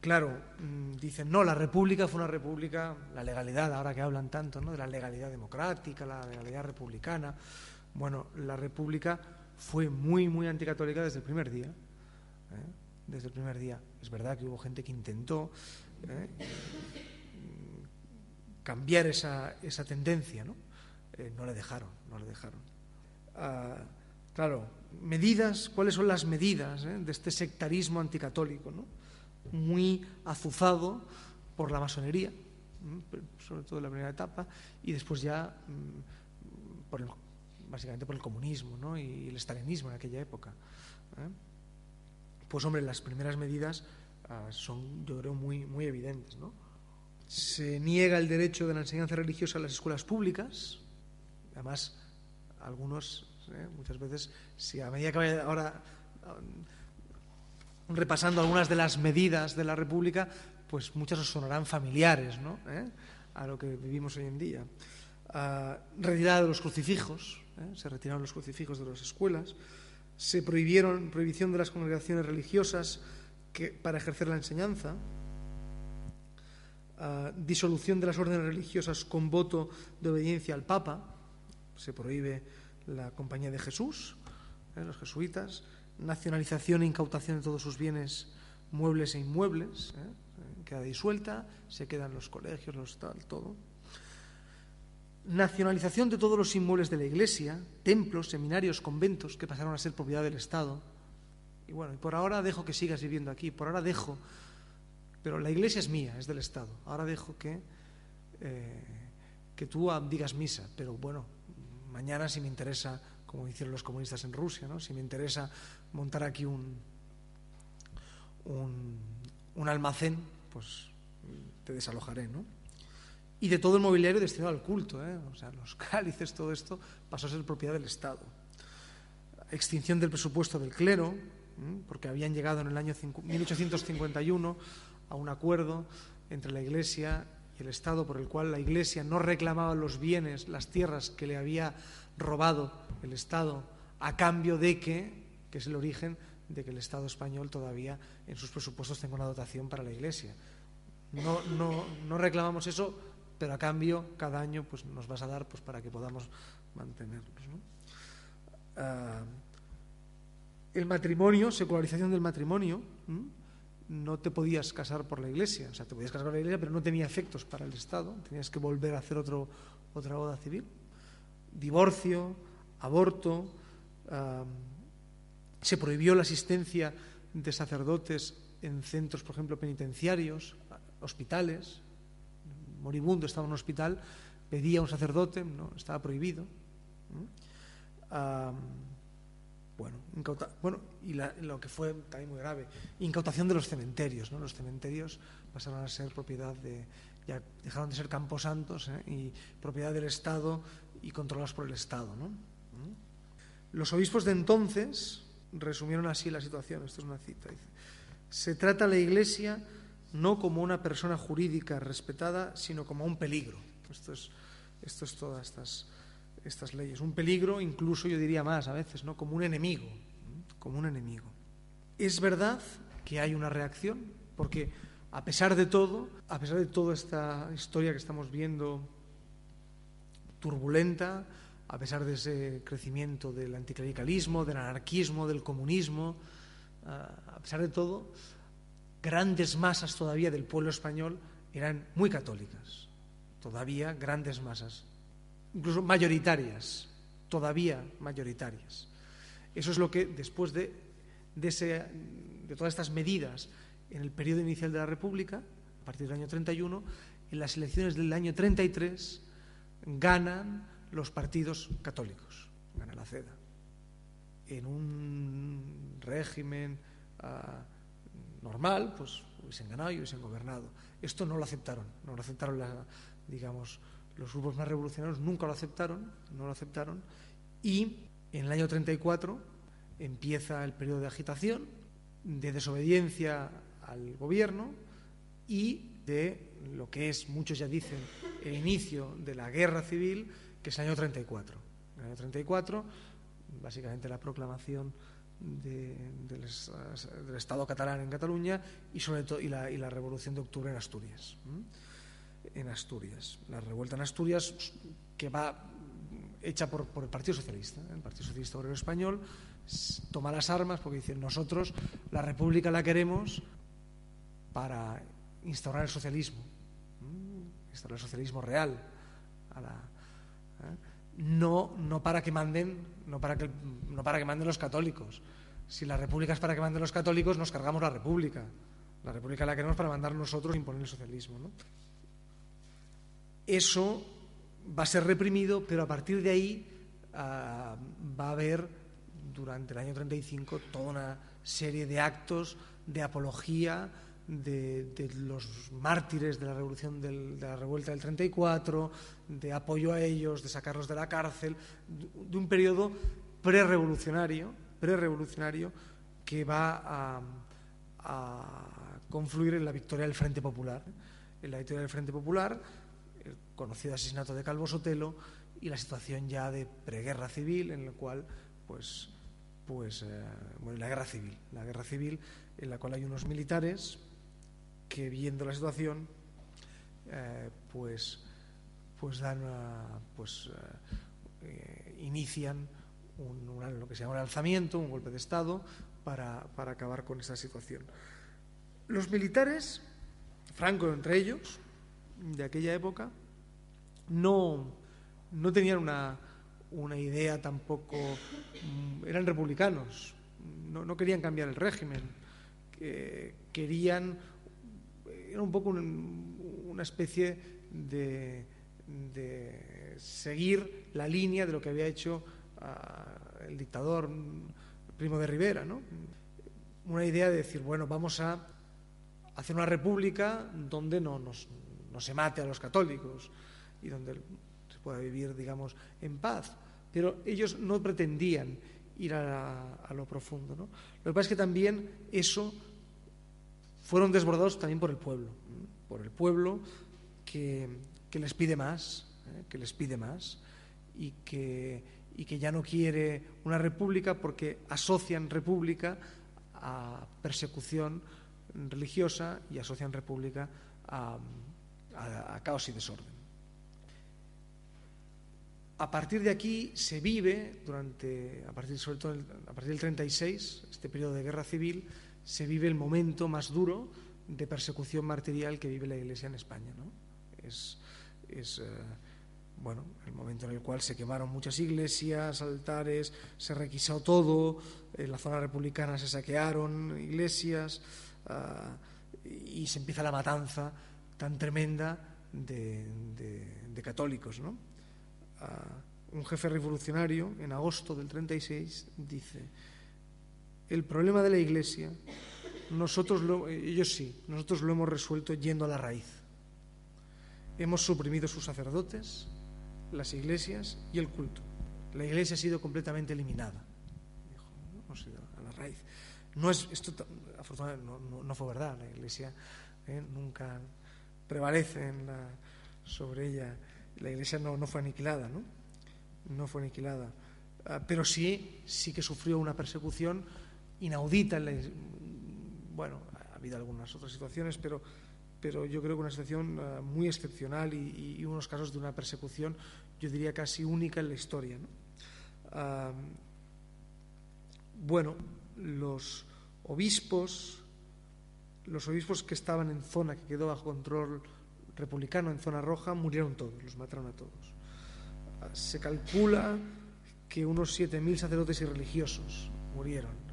Claro, mm, dicen, no, la república fue una república, la legalidad, ahora que hablan tanto, ¿no? De la legalidad democrática, la legalidad republicana. Bueno, la república fue muy, muy anticatólica desde el primer día. ¿eh? Desde el primer día. Es verdad que hubo gente que intentó ¿eh? cambiar esa, esa tendencia, ¿no? Eh, no le dejaron, no le dejaron. Ah, claro, medidas, ¿cuáles son las medidas eh, de este sectarismo anticatólico? ¿no? Muy azuzado por la masonería, sobre todo en la primera etapa, y después ya mm, por el, básicamente por el comunismo ¿no? y el estalinismo en aquella época. ¿eh? Pues hombre, las primeras medidas ah, son, yo creo, muy, muy evidentes. ¿no? Se niega el derecho de la enseñanza religiosa a las escuelas públicas, además algunos ¿eh? muchas veces, si a medida que vaya ahora um, repasando algunas de las medidas de la República, pues muchas os sonarán familiares. ¿Eh? a lo que vivimos hoy en día. Uh, retirada de los crucifijos, ¿eh? se retiraron los crucifijos de las escuelas, se prohibieron prohibición de las congregaciones religiosas que, para ejercer la enseñanza, uh, disolución de las órdenes religiosas con voto de obediencia al Papa, se prohíbe la Compañía de Jesús, ¿eh? los jesuitas, nacionalización e incautación de todos sus bienes muebles e inmuebles, ¿eh? queda disuelta, se quedan los colegios, los tal, todo. Nacionalización de todos los inmuebles de la Iglesia, templos, seminarios, conventos que pasaron a ser propiedad del Estado. Y bueno, y por ahora dejo que sigas viviendo aquí, por ahora dejo, pero la Iglesia es mía, es del Estado. Ahora dejo que, eh, que tú digas misa, pero bueno, mañana si me interesa, como hicieron los comunistas en Rusia, ¿no? si me interesa montar aquí un, un, almacén, pues te desalojaré, ¿no? Y de todo el mobiliario destinado al culto, ¿eh? o sea, los cálices, todo esto pasó a ser propiedad del Estado. Extinción del presupuesto del clero, porque habían llegado en el año 1851 a un acuerdo entre la Iglesia el Estado por el cual la Iglesia no reclamaba los bienes, las tierras que le había robado el Estado a cambio de que, que es el origen de que el Estado español todavía en sus presupuestos tenga una dotación para la Iglesia. No, no, no reclamamos eso, pero a cambio cada año pues, nos vas a dar pues, para que podamos mantenerlos. ¿no? Uh, el matrimonio, secularización del matrimonio. No te podías casar por la iglesia, o sea, te podías casar por la iglesia, pero no tenía efectos para el Estado, tenías que volver a hacer otro, otra boda civil. Divorcio, aborto, se prohibió la asistencia de sacerdotes en centros, por ejemplo, penitenciarios, hospitales. Moribundo estaba en un hospital, pedía un sacerdote, no, estaba prohibido. Bueno, incauta, bueno y la, lo que fue también muy grave, incautación de los cementerios. ¿no? Los cementerios pasaron a ser propiedad de, ya dejaron de ser camposantos ¿eh? y propiedad del Estado y controlados por el Estado. ¿no? Los obispos de entonces resumieron así la situación, esto es una cita, se trata a la Iglesia no como una persona jurídica respetada, sino como un peligro. Esto es, esto es todas estas estas leyes. Un peligro, incluso yo diría más a veces, ¿no? como un enemigo, como un enemigo. Es verdad que hay una reacción, porque a pesar de todo, a pesar de toda esta historia que estamos viendo turbulenta, a pesar de ese crecimiento del anticlericalismo, del anarquismo, del comunismo, a pesar de todo, grandes masas todavía del pueblo español eran muy católicas, todavía grandes masas, incluso mayoritarias, todavía mayoritarias. Eso es lo que después de, de, de todas estas medidas en el periodo inicial de la República, a partir del año 31, en las elecciones del año 33, ganan los partidos católicos, gana la CEDA. En un régimen uh, normal, pues hubiesen ganado y hubiesen gobernado. Esto no lo aceptaron, no lo aceptaron, la, digamos, los grupos más revolucionarios nunca lo aceptaron, no lo aceptaron, y en el año 34 empieza el periodo de agitación, de desobediencia al gobierno y de lo que es, muchos ya dicen, el inicio de la guerra civil, que es el año 34. En el año 34, básicamente la proclamación de, del, Estado catalán en Cataluña y sobre todo y la, Revolución de Octubre en Asturias. En Asturias. La revuelta en Asturias que va hecha por, el Partido Socialista, el Partido Socialista Obrero Español, toma las armas porque dicen nosotros la República la queremos para instaurar el socialismo, instaurar el socialismo real, ¿eh? no, no para que manden, no para que, no para que manden los católicos. Si la república es para que manden los católicos, nos cargamos la república. La república la queremos para mandar nosotros e imponer el socialismo. ¿no? Eso va a ser reprimido, pero a partir de ahí uh, va a haber durante el año 35 toda una serie de actos de apología de, los mártires de la revolución de la revuelta del 34, de apoyo a ellos, de sacarlos de la cárcel, de, un periodo prerevolucionario, prerevolucionario que va a, a, confluir en la victoria del Frente Popular. En la victoria del Frente Popular, el conocido asesinato de Calvo Sotelo y la situación ya de preguerra civil, en la cual, pues, pues eh, bueno, la guerra civil, la guerra civil en la cual hay unos militares que viendo la situación eh, pues pues dan una, pues eh, inician un, lo que se llama un alzamiento, un golpe de estado para, para acabar con esta situación. Los militares, Franco entre ellos, de aquella época, no, no tenían una, una idea tampoco, mm, eran republicanos, no, no querían cambiar el régimen, que querían era un poco un, una especie de, de, seguir la línea de lo que había hecho uh, el dictador Primo de Rivera, ¿no? Una idea de decir, bueno, vamos a hacer una república donde no, nos, no se mate a los católicos y donde se pueda vivir, digamos, en paz. Pero ellos no pretendían ir a, a lo profundo. ¿no? Lo que pasa es que también eso fueron desbordados también por el pueblo, por el pueblo que, que les pide más, ¿eh? que les pide más y que, y que ya no quiere una república porque asocian república a persecución religiosa y asocian república a, a, a caos y desorden. A partir de aquí se vive, durante, a partir, sobre todo a partir del 36, este periodo de guerra civil, se vive el momento más duro de persecución martirial que vive la Iglesia en España. ¿no? Es, es eh, bueno, el momento en el cual se quemaron muchas iglesias, altares, se requisó todo, en la zona republicana se saquearon iglesias uh, y se empieza la matanza tan tremenda de, de, de católicos. ¿no? Uh, un jefe revolucionario, en agosto del 36, dice el problema de la Iglesia, nosotros lo, ellos sí, nosotros lo hemos resuelto yendo a la raíz. Hemos suprimido sus sacerdotes, las iglesias y el culto. La Iglesia ha sido completamente eliminada. Dijo, no, hemos ido a la raíz. No es, esto afortunadamente no, no, no fue verdad. La Iglesia eh, nunca prevalece en la, sobre ella. La Iglesia no, no fue aniquilada, ¿no? No fue aniquilada. Uh, pero sí, sí que sufrió una persecución inaudita. bueno, ha habido algunas otras situaciones, pero, pero yo creo que una situación uh, muy excepcional y, unos casos de una persecución, yo diría casi única en la historia. Uh, bueno, los obispos, los obispos que estaban en zona que quedó bajo control republicano, en zona roja, murieron todos, los mataron a todos. Uh, se calcula que unos 7.000 sacerdotes y religiosos murieron.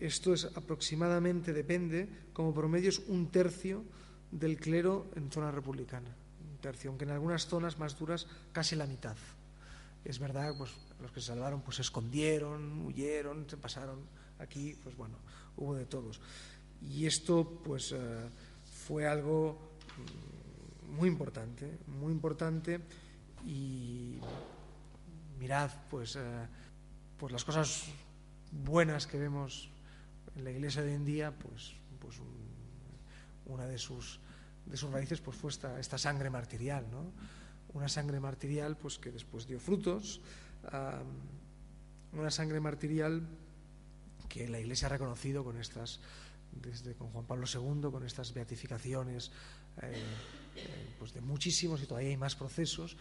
Esto es aproximadamente, depende, como promedio es un tercio del clero en zona republicana. Un tercio, aunque en algunas zonas más duras casi la mitad. Es verdad, pues los que se salvaron pues se escondieron, huyeron, se pasaron aquí, pues bueno, hubo de todos. Y esto pues uh, fue algo mm, muy importante, muy importante y mirad pues, uh, pues las cosas buenas que vemos en la iglesia de hoy en día, pues, pues un, una de sus, de sus raíces pues fue esta, esta sangre martirial, ¿no? Una sangre martirial pues que después dio frutos, una sangre martirial que la iglesia ha reconocido con estas desde con Juan Pablo II con estas beatificaciones eh, eh, pues de muchísimos y todavía hay más procesos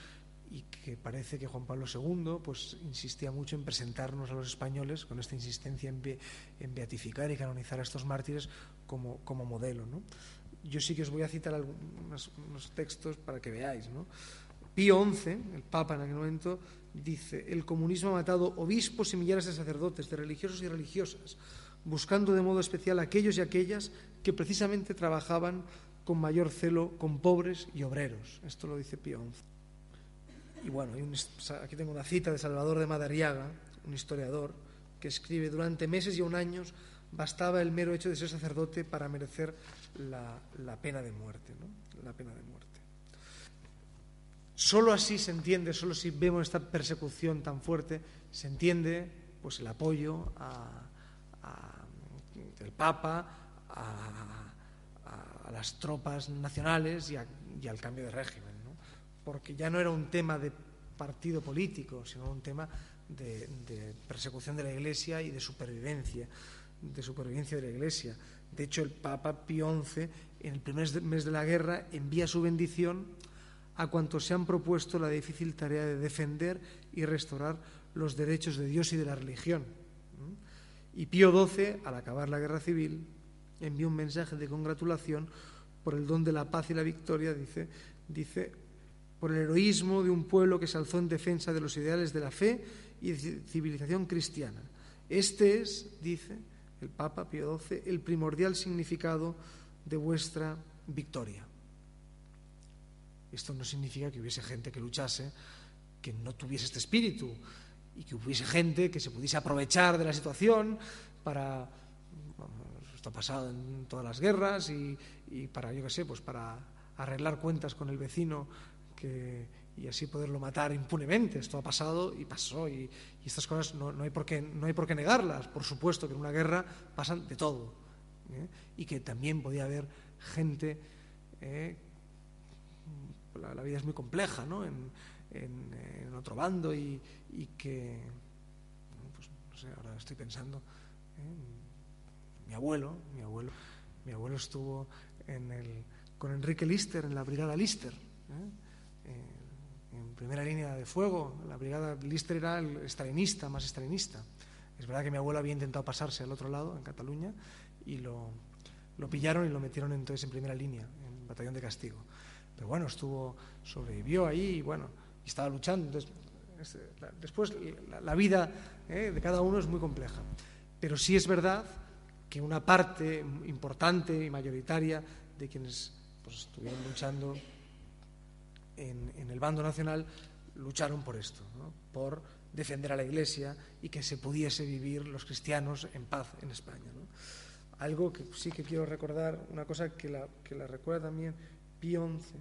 y que parece que Juan Pablo II pues, insistía mucho en presentarnos a los españoles con esta insistencia en, be, en beatificar y canonizar a estos mártires como, como modelo. ¿no? Yo sí que os voy a citar algunos unos textos para que veáis. ¿no? Pío XI, el Papa en aquel momento, dice, el comunismo ha matado obispos y millares de sacerdotes, de religiosos y religiosas, buscando de modo especial a aquellos y aquellas que precisamente trabajaban con mayor celo con pobres y obreros. Esto lo dice Pío XI. Y bueno, aquí tengo una cita de Salvador de Madariaga, un historiador, que escribe, durante meses y un años bastaba el mero hecho de ser sacerdote para merecer la, la pena de muerte. ¿no? La pena de muerte. Solo así se entiende, solo si vemos esta persecución tan fuerte, se entiende pues, el apoyo a, del Papa, a, las tropas nacionales y, al cambio de régimen porque ya no era un tema de partido político, sino un tema de, de, persecución de la Iglesia y de supervivencia, de supervivencia de la Iglesia. De hecho, el Papa Pío XI, en el primer mes de la guerra, envía su bendición a cuantos se han propuesto la difícil tarea de defender y restaurar los derechos de Dios y de la religión. Y Pío XII, al acabar la guerra civil, envió un mensaje de congratulación por el don de la paz y la victoria, dice, dice por el heroísmo de un pueblo que se alzó en defensa de los ideales de la fe y de civilización cristiana. Este es, dice el Papa Pío XII, el primordial significado de vuestra victoria. Esto no significa que hubiese gente que luchase, que no tuviese este espíritu y que hubiese gente que se pudiese aprovechar de la situación para esto ha pasado en todas las guerras y, y para yo qué sé, pues para arreglar cuentas con el vecino que, y así poderlo matar impunemente. Esto ha pasado y pasó y, estas cosas no, no, hay por qué, no hay por qué negarlas. Por supuesto que en una guerra pasan de todo ¿eh? y que también podía haber gente... ¿eh? La, la, vida es muy compleja ¿no? en, otro bando y, que... Pues, no sé, ahora estoy pensando... ¿eh? Mi abuelo, mi abuelo, mi abuelo estuvo en el, con Enrique Lister en la brigada Lister. ¿eh? en primera línea de fuego. La brigada Lister era el estalinista, más estalinista. Es verdad que mi abuelo había intentado pasarse al otro lado, en Cataluña, y lo, lo pillaron y lo metieron entonces en primera línea, en batallón de castigo. Pero bueno, estuvo, sobrevivió ahí y bueno, estaba luchando. Entonces, después la, vida eh, de cada uno es muy compleja. Pero sí es verdad que una parte importante y mayoritaria de quienes pues, estuvieron luchando en, el bando nacional lucharon por esto, por defender a la Iglesia y que se pudiese vivir los cristianos en paz en España. Algo que sí que quiero recordar, una cosa que la, que la recuerda también Pío XI,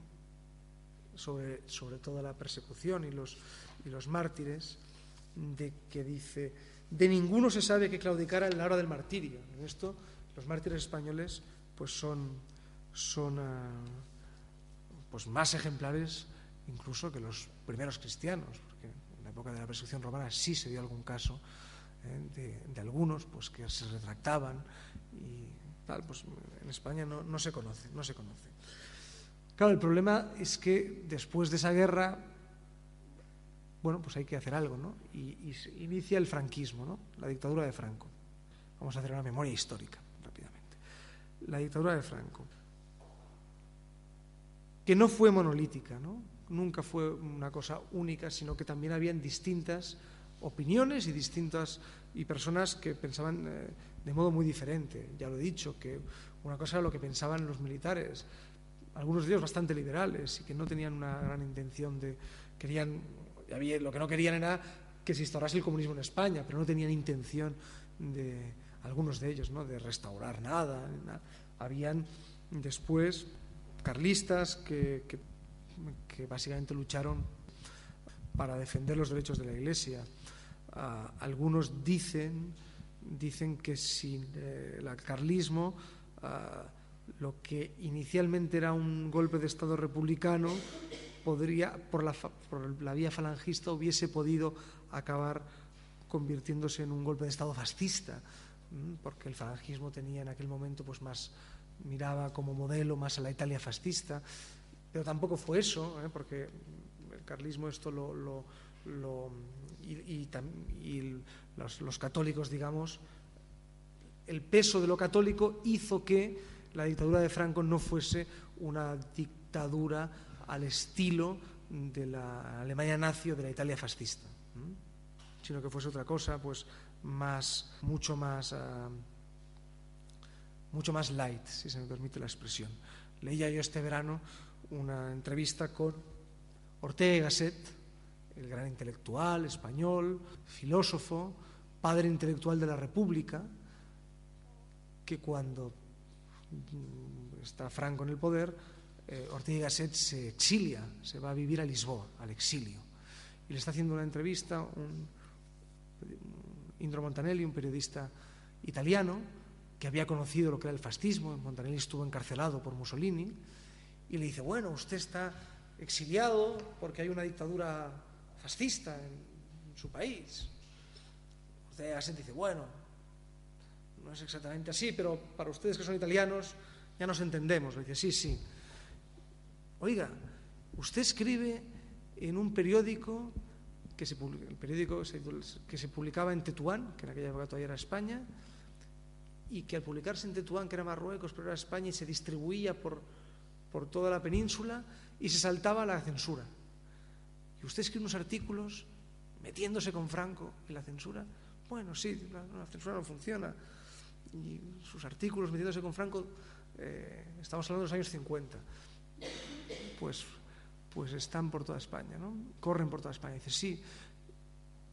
sobre, sobre toda la persecución y los, y los mártires, de que dice, de ninguno se sabe que claudicara en la hora del martirio. En esto los mártires españoles pues son, son uh, pues más ejemplares incluso que los primeros cristianos, porque en la época de la persecución romana sí se dio algún caso ¿eh? de, algunos pues que se retractaban y tal, pues en España no, no se conoce, no se conoce. Claro, el problema es que después de esa guerra, bueno, pues hay que hacer algo, ¿no? Y, y inicia el franquismo, ¿no? La dictadura de Franco. Vamos a hacer una memoria histórica rápidamente. La dictadura de Franco, que no fue monolítica, ¿no? Nunca fue una cosa única, sino que también habían distintas opiniones y distintas y personas que pensaban eh, de modo muy diferente. Ya lo he dicho, que una cosa era lo que pensaban los militares, algunos de ellos bastante liberales y que no tenían una gran intención de querían lo que no querían era que se instaurase el comunismo en España, pero no tenían intención de algunos de ellos, ¿no? de restaurar nada. Habían después carlistas que, que, básicamente lucharon para defender los derechos de la Iglesia. Ah, algunos dicen, dicen que sin eh, el carlismo ah, lo que inicialmente era un golpe de Estado republicano podría, por la, por la vía falangista, hubiese podido acabar convirtiéndose en un golpe de Estado fascista, porque el falangismo tenía en aquel momento pues más miraba como modelo más a la Italia fascista, pero tampoco fue eso, ¿eh? porque el carlismo esto lo, y, los, católicos, digamos, el peso de lo católico hizo que la dictadura de Franco no fuese una dictadura al estilo de la Alemania nazi o de la Italia fascista, sino que fuese otra cosa, pues más, mucho más, uh, mucho más light, si se me permite la expresión. Leía yo este verano una entrevista con Ortega Gasset, el gran intelectual español, filósofo, padre intelectual de la República, que cuando está Franco en el poder, eh, Ortega y Gasset se exilia, se va a vivir a Lisboa, al exilio. Y le está haciendo una entrevista un, Indro Montanelli, un periodista italiano, que había conocido lo que era el fascismo. Montanelli estuvo encarcelado por Mussolini. Y le dice, bueno, usted está exiliado porque hay una dictadura fascista en, su país. Ortega Gasset dice, bueno, no es exactamente así, pero para ustedes que son italianos ya nos entendemos. Le dice, sí, sí. Oiga, usted escribe en un periódico que se, el periódico que se publicaba en Tetuán, que en aquella época todavía era España, y que al publicarse en Tetuán, que era Marruecos, pero era España, y se distribuía por, por toda la península, y se saltaba la censura. Y usted escribe unos artículos metiéndose con Franco en la censura. Bueno, sí, la, la censura no funciona. Y sus artículos metiéndose con Franco, eh, estamos hablando de los años 50 pues, pues están por toda España, ¿no? corren por toda España. Dice, sí,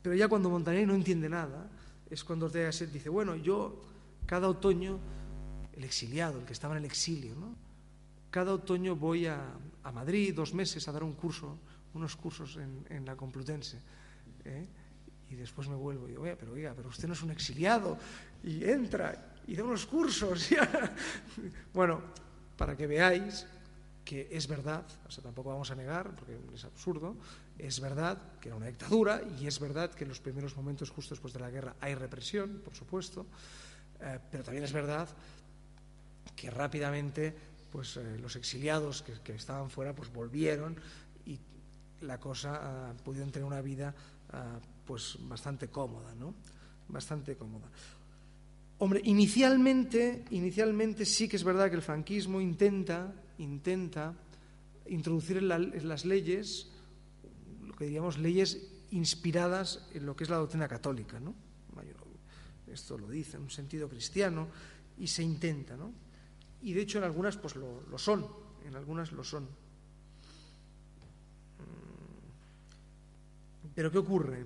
pero ya cuando Montaner no entiende nada, es cuando Ortega Gasset dice, bueno, yo cada otoño, el exiliado, el que estaba en el exilio, ¿no? cada otoño voy a, a Madrid dos meses a dar un curso, unos cursos en, en la Complutense. ¿eh? Y después me vuelvo y digo, oye, pero oiga, pero usted no es un exiliado, y entra y da unos cursos. bueno, para que veáis que es verdad, o sea, tampoco vamos a negar, porque es absurdo, es verdad que era una dictadura y es verdad que en los primeros momentos justo después de la guerra hay represión, por supuesto, eh, pero también es verdad que rápidamente pues, eh, los exiliados que, estaban fuera pues, volvieron y la cosa ha podido tener una vida uh, pues, bastante cómoda, ¿no? Bastante cómoda. Hombre, inicialmente, inicialmente sí que es verdad que el franquismo intenta intenta introducir en, la, en, las leyes lo que diríamos leyes inspiradas en lo que es la doctrina católica, ¿no? Esto lo dice en un sentido cristiano y se intenta, ¿no? Y de hecho en algunas pues lo, lo son, en algunas lo son. Pero ¿qué ocurre?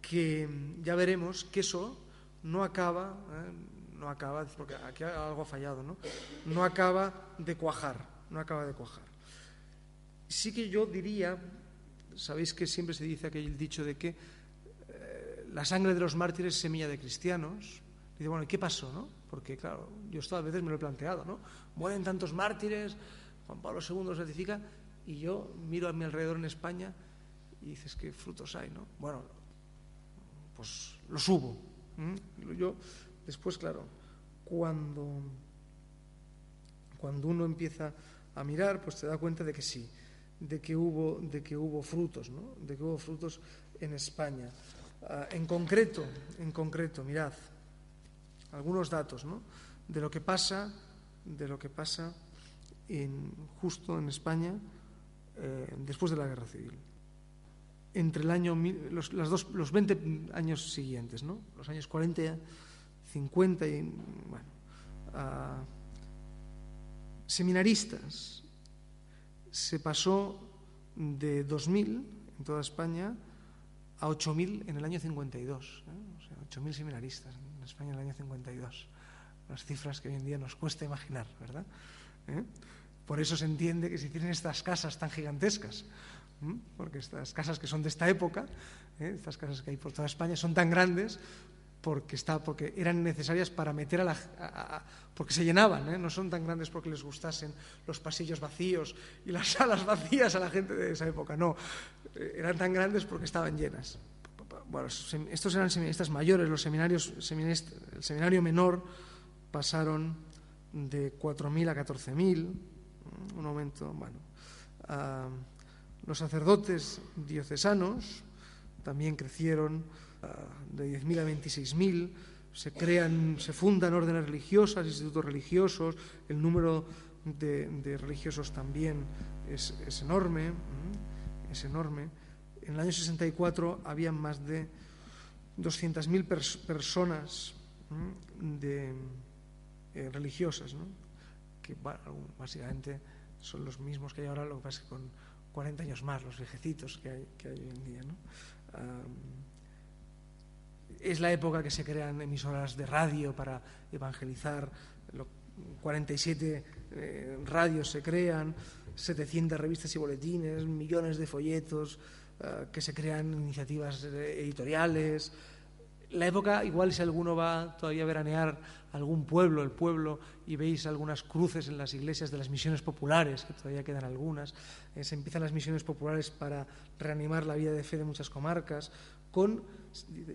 Que ya veremos que eso no acaba, ¿eh? no acaba, porque aquí algo ha fallado, ¿no? No acaba de cuajar, no acaba de cuajar. Sí que yo diría, sabéis que siempre se dice aquel dicho de que eh, la sangre de los mártires es semilla de cristianos. Y dice, bueno, ¿y qué pasó, no? Porque, claro, yo esto a veces me lo he planteado, ¿no? Mueren tantos mártires, Juan Pablo II los certifica, y yo miro a mi alrededor en España y dices, ¿qué frutos hay, no? Bueno, pues los hubo. Yo, después, claro, cuando, cuando uno empieza a mirar, pues te da cuenta de que sí, de que hubo, de que hubo frutos, ¿no? de que hubo frutos en España. Ah, en concreto, en concreto, mirad, algunos datos ¿no? de lo que pasa, de lo que pasa en, justo en España eh, después de la guerra civil. Entre el año, los, las dos, los 20 años siguientes, ¿no? los años 40, 50 y. Bueno, uh, seminaristas. Se pasó de 2.000 en toda España a 8.000 en el año 52. ¿eh? O sea, 8.000 seminaristas en España en el año 52. Las cifras que hoy en día nos cuesta imaginar, ¿verdad? ¿Eh? Por eso se entiende que si tienen estas casas tan gigantescas, porque estas casas que son de esta época, ¿eh? estas casas que hay por toda España, son tan grandes porque, está, porque eran necesarias para meter a la... porque se llenaban, ¿eh? no son tan grandes porque les gustasen los pasillos vacíos y las salas vacías a la gente de esa época, no, eh, eran tan grandes porque estaban llenas. Bueno, estos eran seminaristas mayores, los seminarios, el seminario menor pasaron de 4.000 a 14.000, un aumento, bueno. Los sacerdotes diocesanos también crecieron de 10.000 a 26.000, se crean, se fundan órdenes religiosas, institutos religiosos, el número de, religiosos también es, enorme, es enorme. En el año 64 había más de 200.000 personas de, eh, religiosas, que básicamente son los mismos que hay ahora, lo que pasa es que con 40 años más, los viejecitos que hay, que hay hoy en día. es la época que se crean emisoras de radio para evangelizar, 47 eh, radios se crean, 700 revistas y boletines, millones de folletos, eh, que se crean iniciativas editoriales, la época, igual si alguno va todavía a veranear algún pueblo, el pueblo, y veis algunas cruces en las iglesias de las misiones populares, que todavía quedan algunas, eh, se empiezan las misiones populares para reanimar la vida de fe de muchas comarcas, con,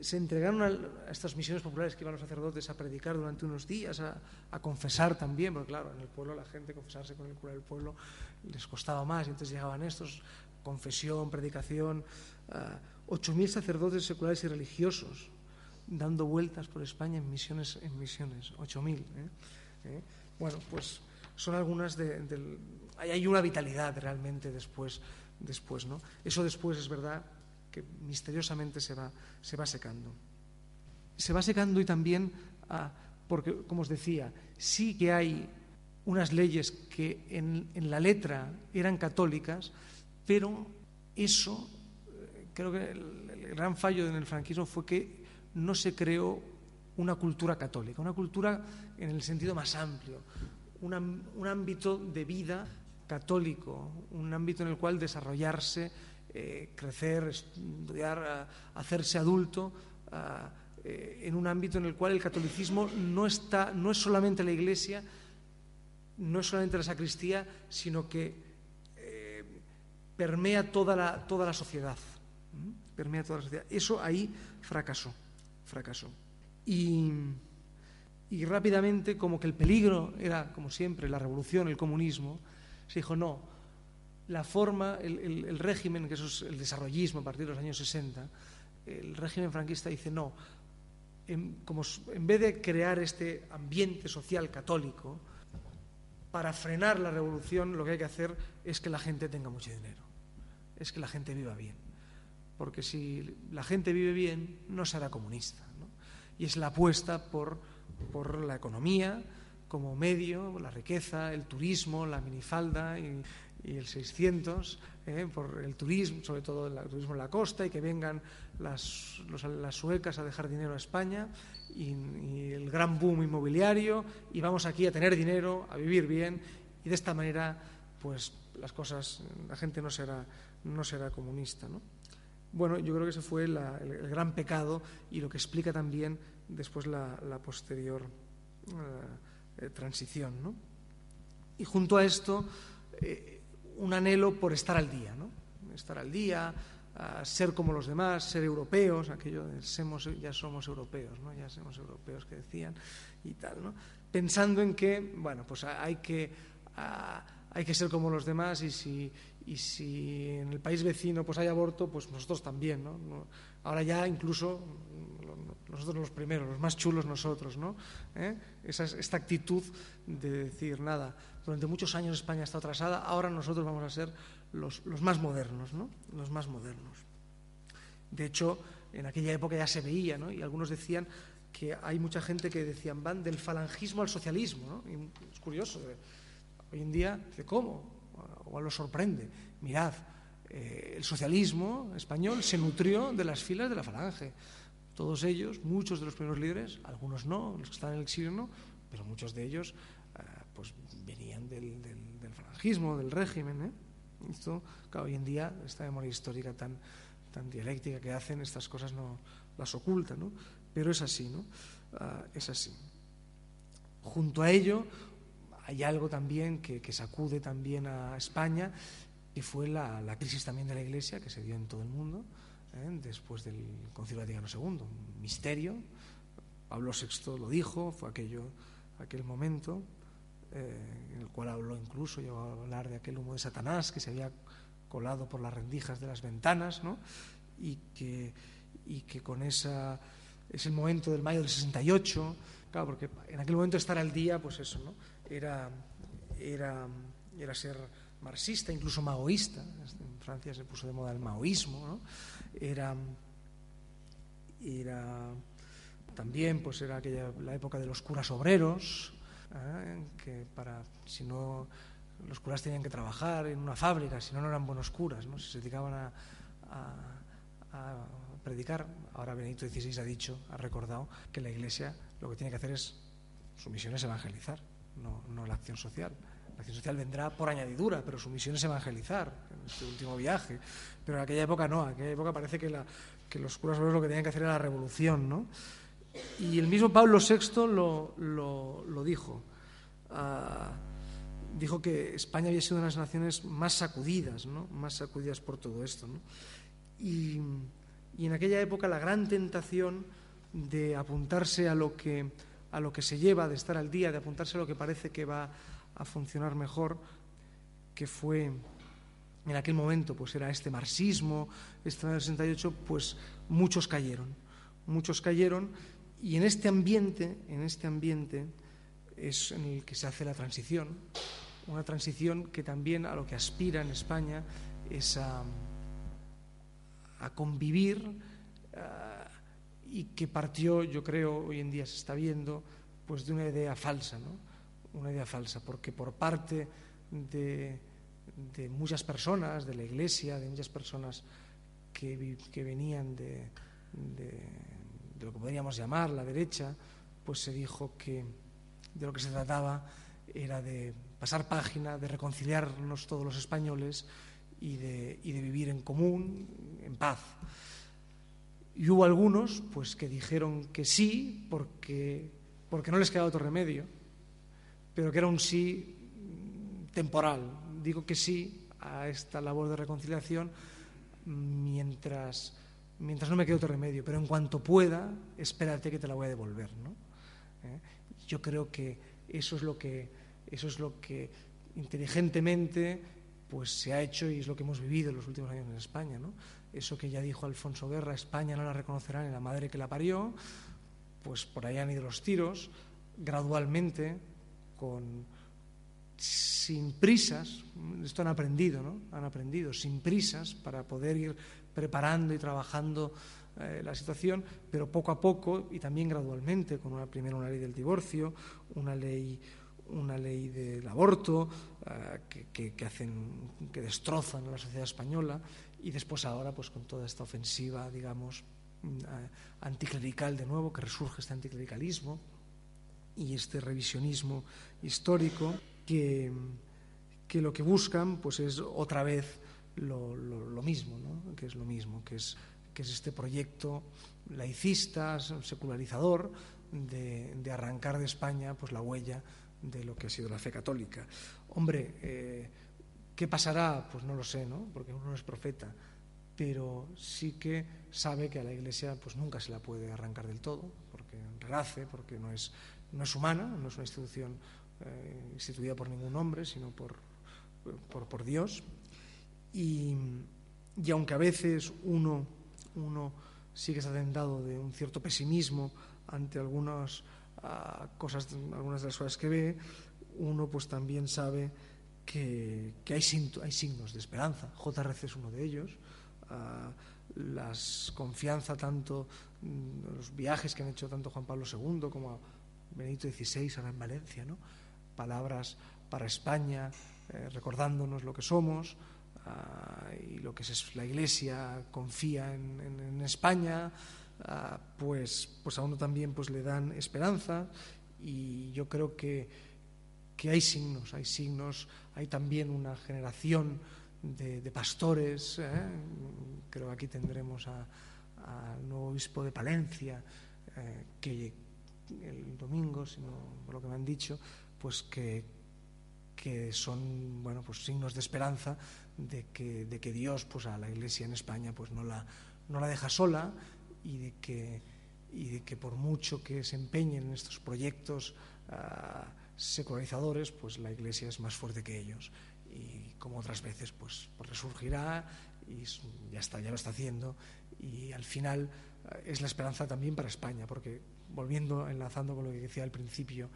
se entregaron a, estas misiones populares que iban los sacerdotes a predicar durante unos días, a, confesar también, porque claro, en el pueblo la gente confesarse con el cura del pueblo les costaba más, y entonces llegaban estos, confesión, predicación, ocho 8.000 sacerdotes seculares y religiosos, dando vueltas por España en misiones, en misiones 8.000. ¿eh? ¿Eh? Bueno, pues son algunas de, Hay una vitalidad realmente después, después, ¿no? Eso después es verdad que misteriosamente se va, se va secando. Se va secando y también, ah, porque, como os decía, sí que hay unas leyes que en, la letra eran católicas, pero eso, eh, creo que el gran fallo en el franquismo fue que no se creó una cultura católica, una cultura en el sentido más amplio, un ámbito de vida católico, un ámbito en el cual desarrollarse, eh, crecer, estudiar, hacerse adulto, eh, en un ámbito en el cual el catolicismo no, está, no es solamente la iglesia, no es solamente la sacristía, sino que eh, permea toda la, toda la sociedad. Permea toda la sociedad. Eso ahí fracasó fracasó. Y, rápidamente, como que el peligro era, como siempre, la revolución, el comunismo, se dijo, no, la forma, el, régimen, que eso es el desarrollismo a partir de los años 60, el régimen franquista dice, no, como, en vez de crear este ambiente social católico, para frenar la revolución lo que hay que hacer es que la gente tenga mucho dinero, es que la gente viva bien porque si la gente vive bien, no será comunista. Y es la apuesta por, la economía como medio, la riqueza, el turismo, la minifalda y, el 600, ¿eh? por el turismo, sobre todo el turismo en la costa, y que vengan las, las suecas a dejar dinero a España, y, el gran boom inmobiliario, y vamos aquí a tener dinero, a vivir bien, y de esta manera, pues las cosas, la gente no será, no será comunista. ¿no? Bueno, yo creo que ese fue el, gran pecado y lo que explica también después la, posterior eh, eh, transición. ¿no? Y junto a esto, eh, un anhelo por estar al día, ¿no? estar al día, ser como los demás, ser europeos, aquello de ya somos europeos, ¿no? ya somos europeos que decían y tal, ¿no? pensando en que, bueno, pues hay que, hay que ser como los demás y si, y si en el país vecino pues hay aborto, pues nosotros también, ¿no? Ahora ya incluso nosotros los primeros, los más chulos nosotros, ¿no? ¿Eh? Esta actitud de decir, nada, durante muchos años España está atrasada, ahora nosotros vamos a ser los, más modernos, ¿no? Los más modernos. De hecho, en aquella época ya se veía, ¿no? Y algunos decían que hay mucha gente que decían van del falangismo al socialismo, ¿no? Es curioso. ¿eh? Hoy en día, ¿cómo? O lo sorprende. Mirad, eh, el socialismo español se nutrió de las filas de la falange. Todos ellos, muchos de los primeros líderes, algunos no, los que están en el exilio no, pero muchos de ellos eh, pues venían del, del, falangismo, del régimen. ¿eh? Esto, hoy en día, esta memoria histórica tan, tan dialéctica que hacen, estas cosas no las ocultan, ¿no? pero es así, ¿no? Ah, es así. Junto a ello, hay algo también que, sacude también a España, que fue la, crisis también de la Iglesia que se dio en todo el mundo ¿eh? después del Concilio Vaticano II. Un misterio. Pablo VI lo dijo, fue aquello, aquel momento eh, en el cual habló incluso, llegó a hablar de aquel humo de Satanás que se había colado por las rendijas de las ventanas, ¿no? y, que, y que con esa es el momento del mayo del 68, claro, porque en aquel momento estar al día, pues eso, ¿no? Era, era, era ser marxista, incluso maoísta. En Francia se puso de moda el maoísmo, ¿no? Era, era también, pues era aquella la época de los curas obreros, ¿eh? que para si no los curas tenían que trabajar en una fábrica, si no, no eran buenos curas, ¿no? Si se dedicaban a, predicar. Ahora Benedicto XVI ha dicho, ha recordado que la Iglesia lo que tiene que hacer es, su misión es evangelizar, no, no la acción social. La acción social vendrá por añadidura, pero su misión es evangelizar, en este último viaje. Pero en aquella época no, en aquella época parece que, los curas lo que tenían que hacer era la revolución, ¿no? Y el mismo Pablo VI lo, dijo. Uh, dijo que España había sido una de las naciones más sacudidas, ¿no? más sacudidas por todo esto. y en aquella época la gran tentación de apuntarse a lo que a lo que se lleva, de estar al día, de apuntarse a lo que parece que va a funcionar mejor, que fue en aquel momento, pues era este marxismo, este año 68, pues muchos cayeron, muchos cayeron, y en este ambiente, en este ambiente es en el que se hace la transición, una transición que también a lo que aspira en España es a convivir y que partió, yo creo, hoy en día se está viendo, pues de una idea falsa, ¿no? Una idea falsa, porque por parte de, muchas personas, de la Iglesia, de muchas personas que, que venían de, de, de lo que podríamos llamar la derecha, pues se dijo que de lo que se trataba era de pasar página, de reconciliarnos todos los españoles y de, y de vivir en común, en paz. Y hubo algunos pues, que dijeron que sí porque, porque no les quedaba otro remedio, pero que era un sí temporal. Digo que sí a esta labor de reconciliación mientras, mientras no me quede otro remedio, pero en cuanto pueda, espérate que te la voy a devolver. ¿no? ¿Eh? Yo creo que eso es lo que, eso es lo que inteligentemente pues se ha hecho y es lo que hemos vivido en los últimos años en España. ¿no? Eso que ya dijo Alfonso Guerra, España no la reconocerá ni la madre que la parió, pues por ahí han ido los tiros, gradualmente, con, sin prisas, esto han aprendido, ¿no? Han aprendido, sin prisas, para poder ir preparando y trabajando eh, la situación, pero poco a poco y también gradualmente, con una, primero una ley del divorcio, una ley una ley del aborto que, que, hacen, que destrozan a la sociedad española y después ahora pues con toda esta ofensiva, digamos, uh, anticlerical de nuevo, que resurge este anticlericalismo y este revisionismo histórico que, que lo que buscan pues es otra vez lo, lo, lo mismo, ¿no? que es lo mismo, que es, que es este proyecto laicista, secularizador, de, de arrancar de España pues la huella de lo que ha sido la fe católica. Hombre, eh, ¿qué pasará? Pues no lo sé, ¿no? Porque uno no es profeta. pero sí que sabe que a la Iglesia pues nunca se la puede arrancar del todo, porque renace, porque no es, no es humana, no es una institución eh, instituida por ningún hombre, sino por, por, por Dios. Y, y, aunque a veces uno, uno sí que está tentado de un cierto pesimismo ante algunas uh, cosas, algunas de las cosas que ve, uno pues también sabe que, hay, signos de esperanza. JRC es uno de ellos. Uh, confianza tanto mm, los viajes que han hecho tanto Juan Pablo II como Benito XVI ahora en Valencia, ¿no? palabras para España, eh, recordándonos lo que somos uh, y lo que es la Iglesia confía en, España, uh, pues, pues a uno también pues, le dan esperanza y yo creo que, que hay signos, hay signos, hay también una generación de, pastores, ¿eh? creo aquí tendremos al nuevo obispo de Palencia, eh, que el domingo, si no, por lo que me han dicho, pues que, que son bueno, pues signos de esperanza de que, de que Dios pues a la Iglesia en España pues no la, no la deja sola y de que, y de que por mucho que se empeñen en estos proyectos uh, secularizadores, pues la Iglesia es más fuerte que ellos y como otras veces pues, pues resurgirá y ya está, ya lo está haciendo y al final uh, es la esperanza también para España porque volviendo, enlazando con lo que decía al principio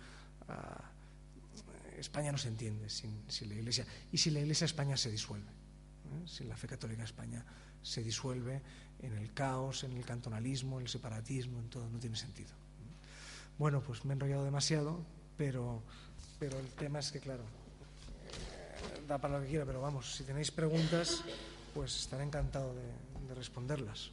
uh, España no se entiende sin, la Iglesia. Y si la Iglesia España se disuelve, ¿eh? si la fe católica España se disuelve en el caos, en el cantonalismo, en el separatismo, en todo, no tiene sentido. Bueno, pues me he enrollado demasiado, pero, pero el tema es que, claro, eh, da para lo que quiera, pero vamos, si tenéis preguntas, pues estaré encantado de, de responderlas.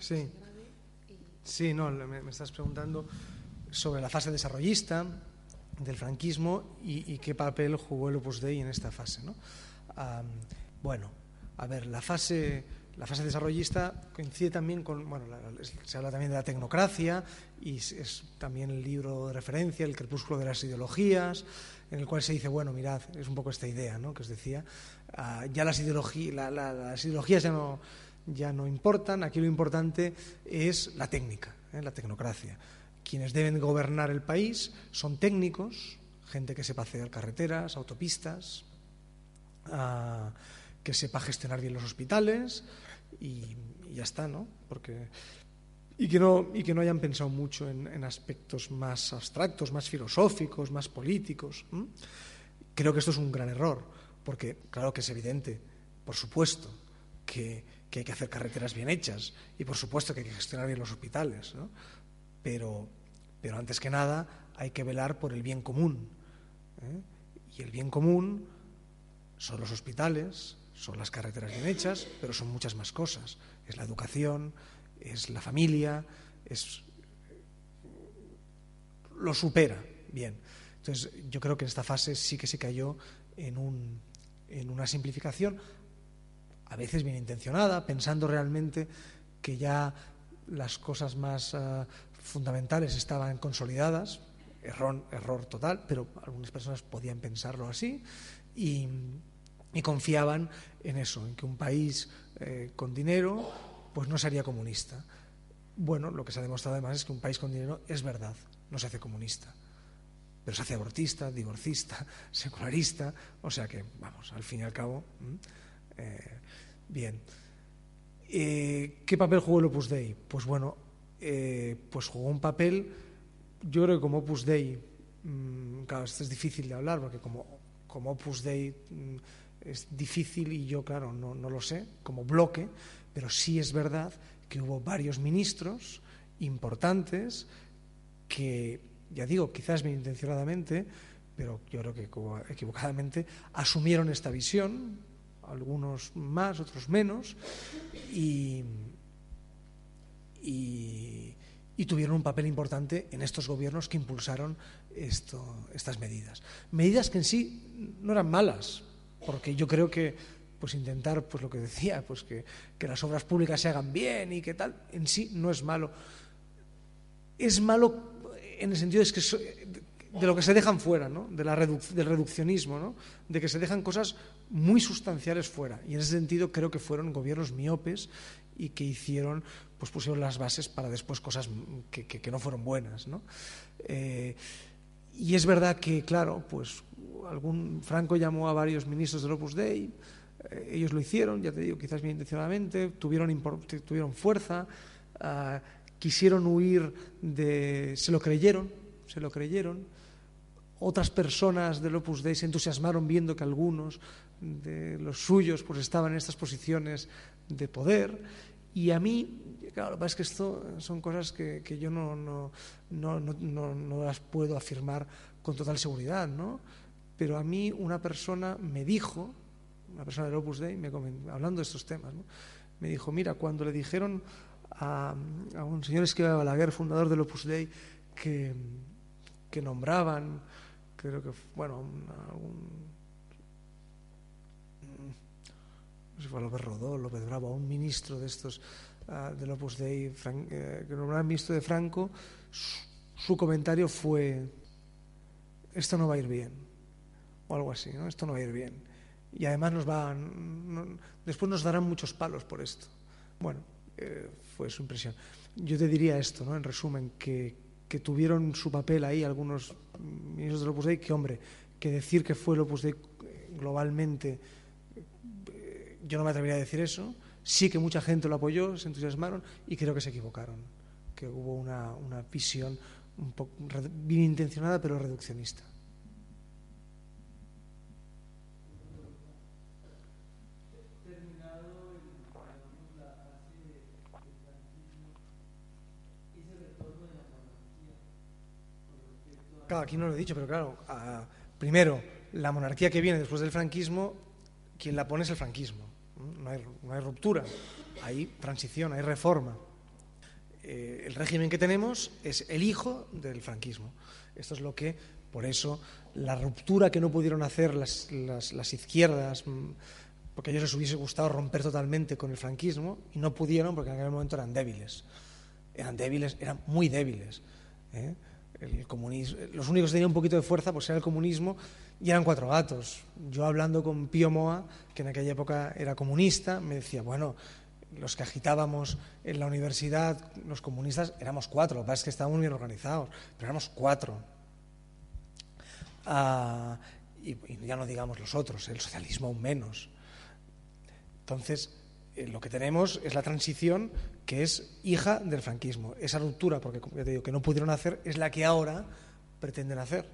Sí. Sí, no, me, estás preguntando sobre la fase desarrollista del franquismo y, qué papel jugó el Opus Dei en esta fase. ¿no? Bueno, a ver, la fase, la fase desarrollista coincide también con, bueno, la, se habla también de la tecnocracia y es, también el libro de referencia, El crepúsculo de las ideologías, en el cual se dice, bueno, mirad, es un poco esta idea ¿no? que os decía, uh, ya las, la, las ideologías ya no ya no importan, aquí lo importante es la técnica, ¿eh? la tecnocracia. Quienes deben gobernar el país son técnicos, gente que sepa hacer carreteras, autopistas, uh, que sepa gestionar bien los hospitales y, ya está, ¿no? Porque, y, que no, y que no hayan pensado mucho en, aspectos más abstractos, más filosóficos, más políticos. Creo que esto es un gran error, porque claro que es evidente, por supuesto, que que hay que hacer carreteras bien hechas y por supuesto que hay que gestionar bien los hospitales, ¿no? pero, pero antes que nada hay que velar por el bien común. ¿eh? Y el bien común son los hospitales, son las carreteras bien hechas, pero son muchas más cosas. Es la educación, es la familia, es lo supera bien. Entonces, yo creo que en esta fase sí que se cayó en, un, en una simplificación, a veces bien intencionada, pensando realmente que ya las cosas más uh, fundamentales estaban consolidadas, error, error total, pero algunas personas podían pensarlo así y, y confiaban en eso, en que un país eh, con dinero pues no sería comunista. Bueno, lo que se ha demostrado además es que un país con dinero es verdad, no se hace comunista, pero se hace abortista, divorcista, secularista, o sea que, vamos, al fin y al cabo... Eh, Bien. Eh, ¿Qué papel jugó el Opus Dei? Pues bueno, eh, pues jugó un papel, yo creo que como Opus Dei, mmm, claro, esto es difícil de hablar porque como, como Opus Dei mmm, es difícil y yo, claro, no, no lo sé, como bloque, pero sí es verdad que hubo varios ministros importantes que, ya digo, quizás bien intencionadamente, pero yo creo que equivocadamente, asumieron esta visión algunos más, otros menos, y, y, tuvieron un papel importante en estos gobiernos que impulsaron esto, estas medidas. Medidas que en sí no eran malas, porque yo creo que, pues intentar, pues lo que decía, pues que, que las obras públicas se hagan bien y que tal, en sí no es malo. Es malo en el sentido de que de lo que se dejan fuera, ¿no? de la del reduccionismo, ¿no? de que se dejan cosas muy sustanciales fuera. Y en ese sentido creo que fueron gobiernos miopes y que hicieron, pues pusieron las bases para después cosas que, que, no fueron buenas. ¿no? Eh, y es verdad que, claro, pues algún Franco llamó a varios ministros del Opus Dei, eh, ellos lo hicieron, ya te digo, quizás bien intencionadamente, tuvieron, tuvieron fuerza, uh, quisieron huir de... se lo creyeron, se lo creyeron. Otras personas del Opus Dei se entusiasmaron viendo que algunos de los suyos pues estaban en estas posiciones de poder y a mí, claro, lo que pasa es que esto son cosas que, que yo no, no, no, no, las puedo afirmar con total seguridad, ¿no? Pero a mí una persona me dijo, una persona del Opus Dei, me hablando de estos temas, me dijo, mira, cuando le dijeron a, a un señor Esquiva Balaguer, fundador del Opus Dei, que, que nombraban, creo que, bueno, un, no sé si fue López Rodó, López Bravo, un ministro de estos uh, del Opus Dei, Fran, eh, que nombraban ministro de Franco, su, comentario fue, esto no va a ir bien, o algo así, ¿no? esto no va a ir bien. Y además nos va, después nos darán muchos palos por esto. Bueno, eh, fue su impresión. Yo te diría esto, ¿no? en resumen, que, que tuvieron su papel ahí algunos ministros del Opus Dei, que hombre, que decir que fue el Opus Dei globalmente, eh, yo no me atrevería a decir eso, sí que mucha gente lo apoyó, se entusiasmaron y creo que se equivocaron, que hubo una, una visión un poco bien intencionada pero reduccionista. Claro, aquí no lo he dicho, pero claro, primero, la monarquía que viene después del franquismo, quien la pone es el franquismo. No hay, no hay ruptura, hay transición, hay reforma. Eh, el régimen que tenemos es el hijo del franquismo. Esto es lo que, por eso, la ruptura que no pudieron hacer las, las, las izquierdas, porque a ellos les hubiese gustado romper totalmente con el franquismo, y no pudieron porque en aquel momento eran débiles. Eran débiles, eran muy débiles. ¿eh? El comunismo, los únicos que tenían un poquito de fuerza pues era el comunismo y eran cuatro gatos. Yo hablando con Pío Moa, que en aquella época era comunista, me decía, bueno, los que agitábamos en la universidad, los comunistas, éramos cuatro, lo que pasa es que estábamos bien organizados, pero éramos cuatro. Ah, y, y, ya no digamos los otros, el socialismo aún menos. Entonces, eh, lo que tenemos es la transición que es hija del franquismo. Esa ruptura, porque ya te digo, que no pudieron hacer, es la que ahora pretenden hacer.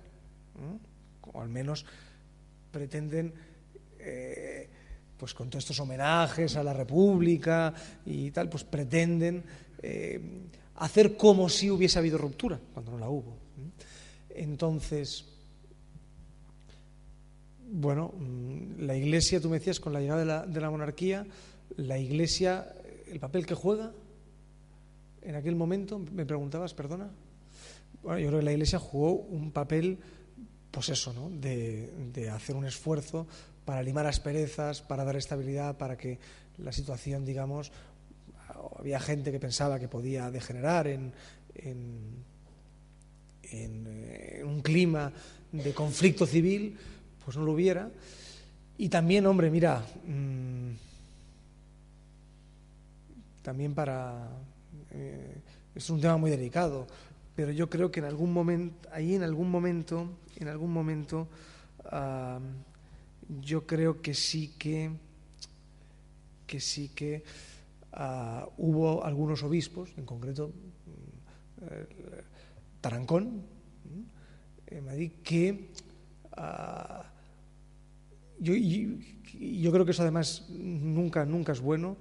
O al menos pretenden, eh, pues con todos estos homenajes a la República y tal, pues pretenden eh, hacer como si hubiese habido ruptura, cuando no la hubo. Entonces, bueno, mm, la Iglesia, tú me decías, con la llegada de la monarquía, la Iglesia, el papel que juega en aquel momento, me preguntabas, perdona. Bueno, yo creo que la Iglesia jugó un papel, pues eso, ¿no? de, de hacer un esfuerzo para limar asperezas, para dar estabilidad, para que la situación, digamos, había gente que pensaba que podía degenerar en, en, en, un clima de conflicto civil, pues no lo hubiera. Y también, hombre, mira, mmm, también para... Eh, es un tema muy delicado, pero yo creo que en algún momento, ahí en algún momento, en algún momento, yo creo que sí que, que sí que uh, hubo algunos obispos, en concreto uh, Tarancón, en Madrid, que yo, yo, yo creo que eso además nunca, nunca es bueno,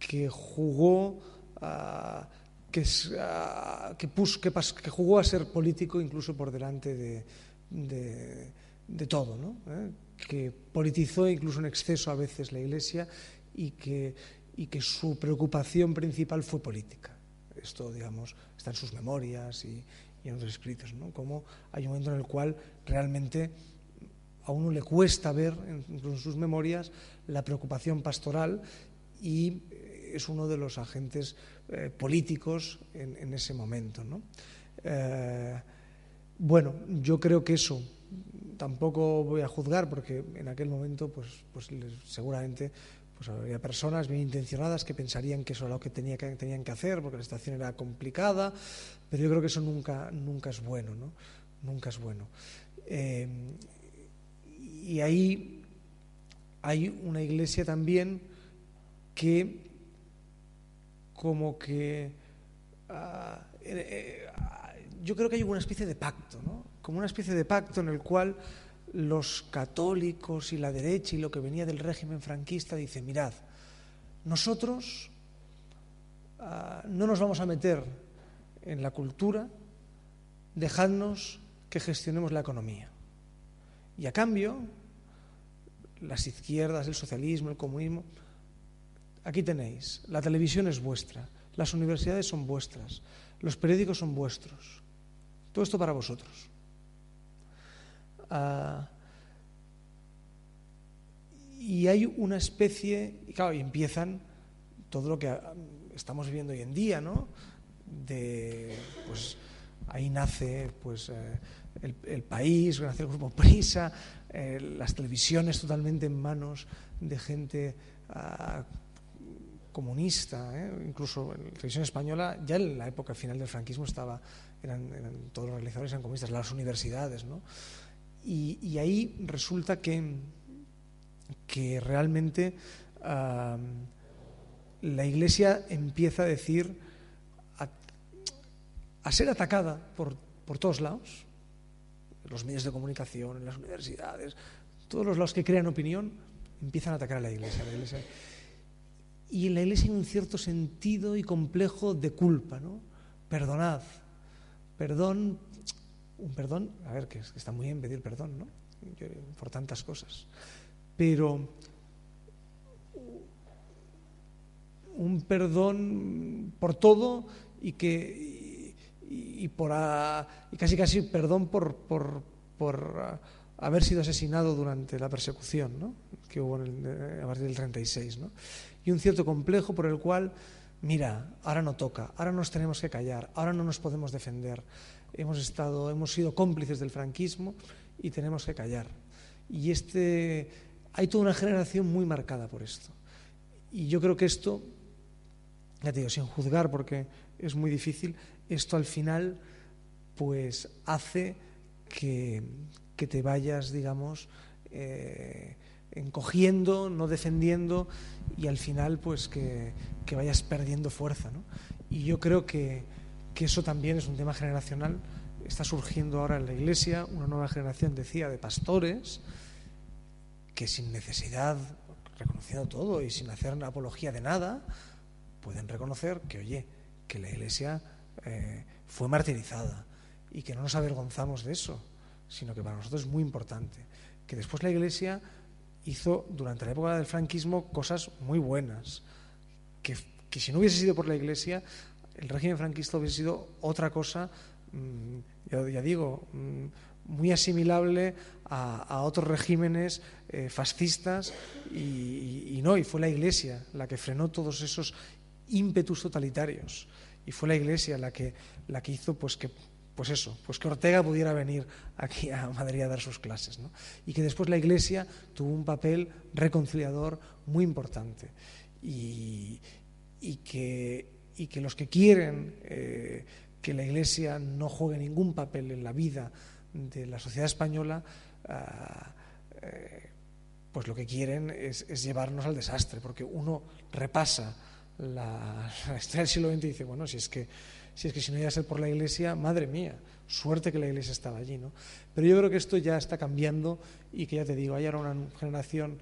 que jugó uh, que, uh, que, puso, que, que, jugó a ser político incluso por delante de, de, de todo, ¿no? ¿Eh? que politizó incluso en exceso a veces la Iglesia y que, y que su preocupación principal fue política. Esto, digamos, está en sus memorias y, y en otros escritos, ¿no? Como hay un momento en el cual realmente a uno le cuesta ver en, sus memorias la preocupación pastoral y eh, es uno de los agentes eh, políticos en, ese momento. bueno, yo creo que eso tampoco voy a juzgar porque en aquel momento pues, pues seguramente pues había personas bien intencionadas que pensarían que eso era lo que, tenía que tenían que hacer porque la situación era complicada, pero yo creo que eso nunca, nunca es bueno, ¿no? Nunca es bueno. Eh, y ahí hay una iglesia también que como que ah, eh, eh, yo creo que hay una especie de pacto, ¿no? como una especie de pacto en el cual los católicos y la derecha y lo que venía del régimen franquista dice, mirad, nosotros ah, no nos vamos a meter en la cultura, dejadnos que gestionemos la economía. Y a cambio, las izquierdas, el socialismo, el comunismo, aquí tenéis, la televisión es vuestra, las universidades son vuestras, los periódicos son vuestros, todo esto para vosotros. Ah, y hay una especie, y claro, y empiezan todo lo que ah, estamos viviendo hoy en día, ¿no? Pues ahí nace pues eh, el, país, nace el grupo Prisa, eh, las televisiones totalmente en manos de gente ah, comunista, ¿eh? incluso en la televisión española, ya en la época final del franquismo estaba, eran, todos los realizadores eran comunistas, las universidades, ¿no? Y, ahí resulta que, que realmente la Iglesia empieza a decir, a, ser atacada por, por todos lados, los medios de comunicación, las universidades, todos los lados que crean opinión, empiezan a atacar a. La iglesia. Y en la Iglesia hay un cierto sentido y complejo de culpa, ¿no? Perdonad, perdón un perdón, a ver, que está muy bien pedir perdón, ¿no? Por tantas cosas. Pero un perdón por todo y que y, por y casi casi perdón por, por, por haber sido asesinado durante la persecución ¿no? que hubo en el, a partir del 36 ¿no? y un cierto complejo por el cual mira ahora no toca ahora nos tenemos que callar ahora no nos podemos defender hemos, estado, hemos sido cómplices del franquismo y tenemos que callar. Y este, hay toda una generación muy marcada por esto. Y yo creo que esto, ya te digo, sin juzgar porque es muy difícil, esto al final pues hace que, que te vayas, digamos, eh, encogiendo, no defendiendo y al final pues que, vayas perdiendo fuerza. ¿no? Y yo creo que, que eso también es un tema generacional. Está surgiendo ahora en la Iglesia una nueva generación, decía, de pastores que sin necesidad, reconociendo todo y sin hacer una apología de nada, pueden reconocer que, oye, que la Iglesia eh, fue martirizada y que no nos avergonzamos de eso, sino que para nosotros es muy importante. Que después la Iglesia hizo durante la época del franquismo cosas muy buenas, que, que si no hubiese sido por la Iglesia el régimen franquista hubiese sido otra cosa, mm, ya, digo, mm, muy asimilable a, otros regímenes eh, fascistas y, no, y fue la Iglesia la que frenó todos esos ímpetus totalitarios y fue la Iglesia la que, la que hizo pues que pues eso, pues que Ortega pudiera venir aquí a Madrid a dar sus clases, ¿no? y que después la Iglesia tuvo un papel reconciliador muy importante y, que los que quieren eh, que la Iglesia no juegue ningún papel en la vida de la sociedad española, ah, eh, pues lo que quieren es, llevarnos al desastre, porque uno repasa la, historia del siglo XX y dice, bueno, si es que si es que si no iba a ser por la Iglesia, madre mía, suerte que la Iglesia estaba allí, ¿no? Pero yo creo que esto ya está cambiando y que ya te digo, hay ahora una generación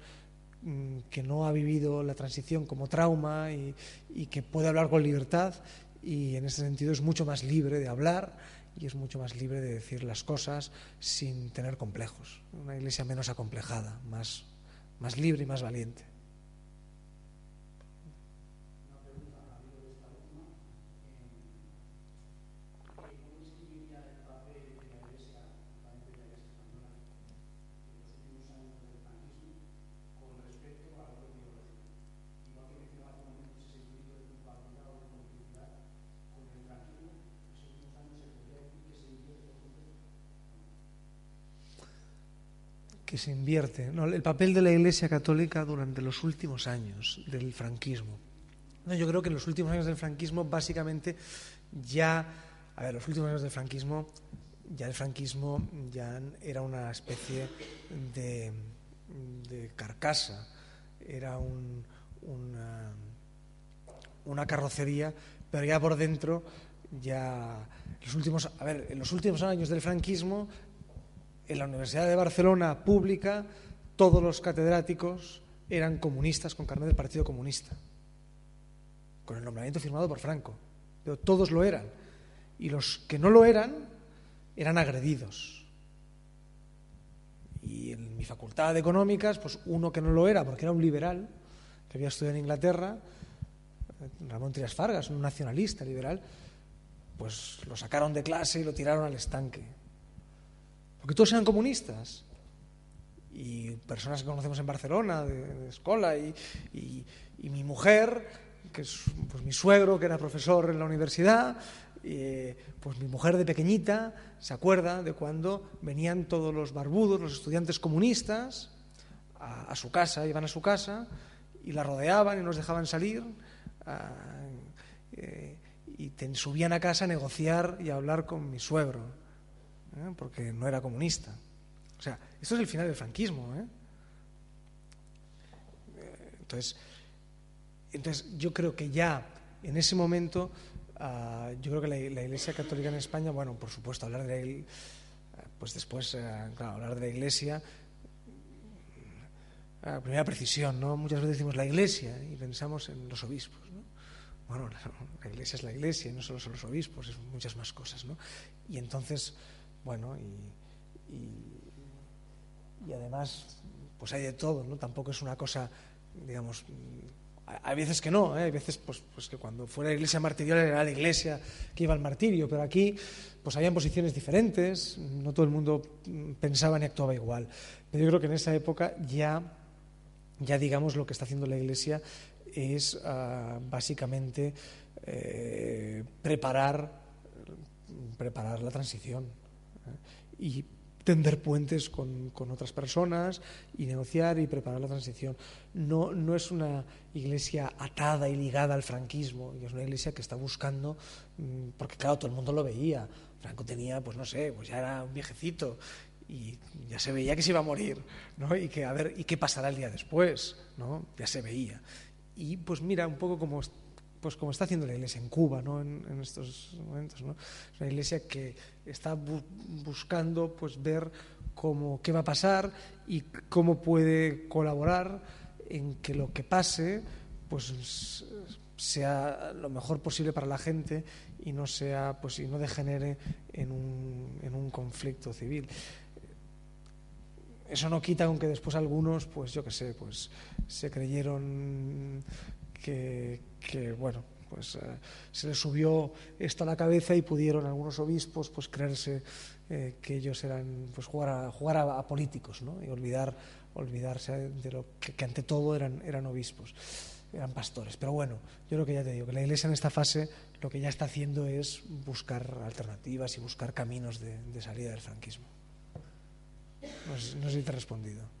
Mm, que no ha vivido la transición como trauma y, que puede hablar con libertad y en ese sentido es mucho más libre de hablar y es mucho más libre de decir las cosas sin tener complejos. Una iglesia menos acomplejada, más, más libre y más valiente. Que se invierte, el papel de la Iglesia Católica durante los últimos años del franquismo. No, yo creo que en los últimos años del franquismo básicamente ya, a ver, los últimos años del franquismo, ya el franquismo ya era una especie de, de carcasa, era un, una, una carrocería, pero ya por dentro ya los últimos, a ver, en los últimos años del franquismo, en la Universidad de Barcelona pública, todos los catedráticos eran comunistas con carnet del Partido Comunista, con el nombramiento firmado por Franco, pero todos lo eran. Y los que no lo eran eran agredidos. Y en mi facultad de económicas, pues uno que no lo era, porque era un liberal, que había estudiado en Inglaterra, Ramón Trias Fargas, un nacionalista liberal, pues lo sacaron de clase y lo tiraron al estanque. Porque todos eran comunistas. Y personas que conocemos en Barcelona, de, escuela, y, mi mujer, que es pues, mi suegro, que era profesor en la universidad, pues mi mujer de pequeñita se acuerda de cuando venían todos los barbudos, los estudiantes comunistas, a, su casa, iban a su casa, y la rodeaban y nos dejaban salir. Eh, y subían a casa a negociar y a hablar con mi suegro, ¿eh? porque no era comunista. O sea, esto es el final del franquismo. ¿eh? Entonces, entonces, yo creo que ya en ese momento, ah, yo creo que la, Iglesia Católica en España, bueno, por supuesto, hablar de pues después, eh, claro, hablar de la Iglesia, a primera precisión, ¿no? Muchas veces decimos la Iglesia y pensamos en los obispos, ¿no? bueno, la, iglesia es la iglesia, no solo son los obispos, es muchas más cosas, ¿no? Y entonces, bueno, y, además, pues hay de todo, ¿no? Tampoco es una cosa, digamos, hay veces que no, ¿eh? hay veces pues, pues que cuando fuera la iglesia martirial era la iglesia que iba al martirio, pero aquí pues habían posiciones diferentes, no todo el mundo pensaba ni actuaba igual. Pero yo creo que en esa época ya, ya digamos, lo que está haciendo la iglesia es ah, básicamente eh, preparar, preparar la transición. Y tender puentes con, otras personas y negociar y preparar la transición. No, no es una iglesia atada y ligada al franquismo, es una iglesia que está buscando, mm, porque claro, todo el mundo lo veía. Franco tenía, pues no sé, pues ya era un viejecito y ya se veía que se iba a morir, ¿no? Y que a ver, ¿y qué pasará el día después? ¿no? Ya se veía. Y pues mira, un poco como, pues como está haciendo la Iglesia en Cuba ¿no? en, estos momentos. ¿no? Es una Iglesia que está buscando pues, ver cómo, qué va a pasar y cómo puede colaborar en que lo que pase pues, sea lo mejor posible para la gente y no sea pues y no degenere en un, en un conflicto civil eso no quita aunque después algunos, pues yo qué sé, pues se creyeron que, bueno, pues eh, se les subió esto a la cabeza y pudieron algunos obispos pues creerse eh, que ellos eran, pues jugar a, jugar a, políticos, ¿no? Y olvidar, olvidarse de lo que, ante todo eran, eran obispos, eran pastores. Pero bueno, yo lo que ya te digo, que la Iglesia en esta fase lo que ya está haciendo es buscar alternativas y buscar caminos de salida del franquismo. No, no sé si te he respondido.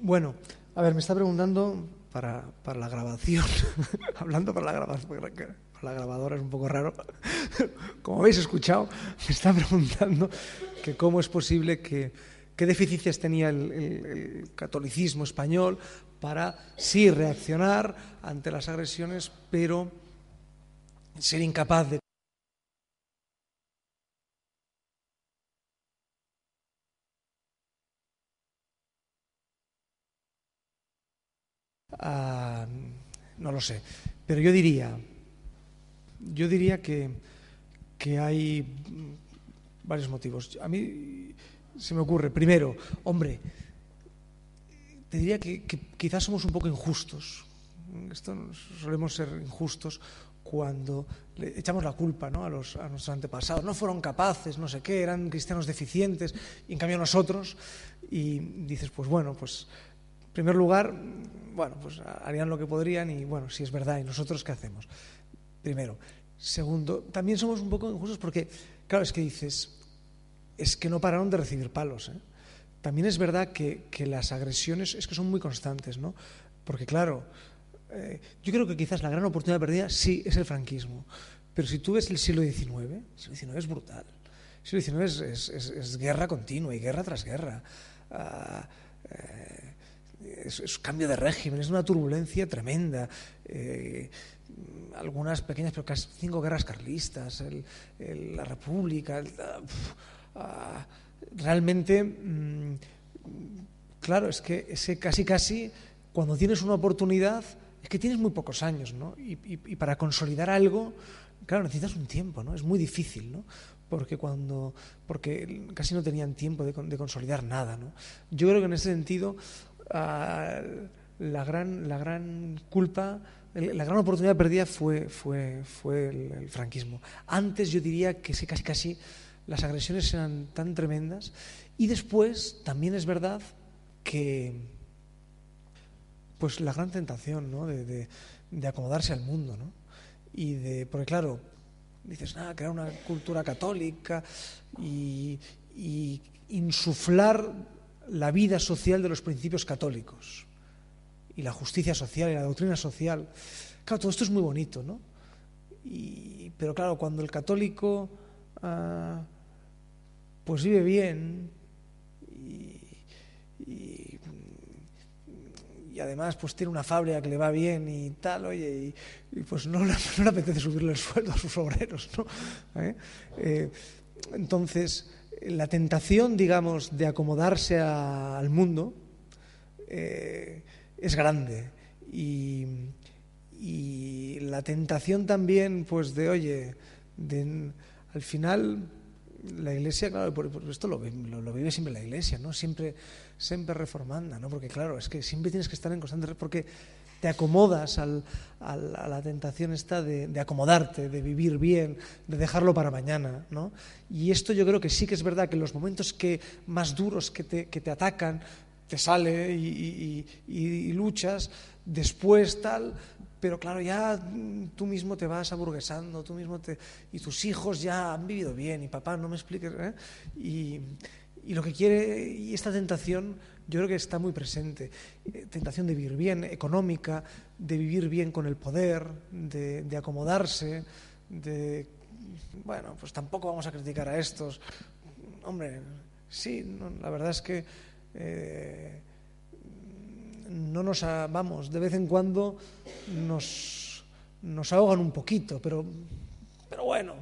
Bueno, a ver, me está preguntando para, la grabación, hablando para la grabación, la grabadora es un poco raro, como habéis escuchado, me está preguntando que cómo es posible que qué deficiencias tenía el, catolicismo español para sí reaccionar ante las agresiones, pero ser incapaz de Ah, no lo sé. Pero yo diría, yo diría que, que hay varios motivos. A mí se me ocurre, primero, hombre, te diría que, quizás somos un poco injustos. Esto solemos ser injustos cuando echamos la culpa ¿no? a, a nuestros antepasados. No fueron capaces, no sé qué, eran cristianos deficientes, y en cambio nosotros, y dices, pues bueno, pues primer lugar, bueno, pues harían lo que podrían y bueno, si es verdad, ¿y nosotros qué hacemos? Primero. Segundo, también somos un poco injustos porque, claro, es que dices, es que no pararon de recibir palos. ¿eh? También es verdad que, las agresiones es que son muy constantes, ¿no? Porque, claro, eh, yo creo que quizás la gran oportunidad perdida sí es el franquismo. Pero si tú ves el siglo XIX, el siglo XIX es brutal. El siglo XIX es, guerra continua y guerra tras guerra. Ah, eh, es, cambio de régimen, es una turbulencia tremenda. Eh, algunas pequeñas, pero casi cinco guerras carlistas, la República. Ah, realmente, mm, claro, es que ese casi casi, cuando tienes una oportunidad, es que tienes muy pocos años, ¿no? Y, para consolidar algo, claro, necesitas un tiempo, ¿no? Es muy difícil, ¿no? Porque cuando, porque casi no tenían tiempo de, de consolidar nada, ¿no? Yo creo que en ese sentido la, gran, la gran culpa, la gran oportunidad perdida fue, fue, fue el, franquismo. Antes yo diría que sí, casi casi las agresiones eran tan tremendas y después también es verdad que pues la gran tentación ¿no? de, de, acomodarse al mundo ¿no? y de porque claro dices nada crear una cultura católica y, y insuflar la vida social de los principios católicos y la justicia social y la doctrina social. Claro, todo esto es muy bonito, ¿no? pero claro, cuando el católico ah, pues vive bien y, además pues tiene una fábrica que le va bien y tal, oye, y, pues no, no, le apetece subirle el sueldo a sus obreros, ¿no? ¿Eh? Eh, entonces, la tentación, digamos, de acomodarse al mundo eh, es grande. Y, la tentación también, pues, de, oye, de, al final la iglesia, claro, por, esto lo, lo, vive siempre la iglesia, ¿no? Siempre, siempre reformanda, ¿no? Porque, claro, es que siempre tienes que estar en constante... Porque te acomodas a la tentación esta de, acomodarte, de vivir bien, de dejarlo para mañana. ¿no? Y esto yo creo que sí que es verdad que en los momentos que más duros que te, que te atacan, te sale y, luchas, después tal, pero claro, ya tú mismo te vas aburguesando, tú mismo te, y tus hijos ya han vivido bien, y papá, no me expliques, ¿eh? y, y lo que quiere, y esta tentación yo creo que está muy presente. Eh, tentación de vivir bien, económica, de vivir bien con el poder, de, acomodarse, de... Bueno, pues tampoco vamos a criticar a estos. Hombre, sí, la verdad es que eh, no nos... Vamos, de vez en cuando nos, nos ahogan un poquito, pero, pero bueno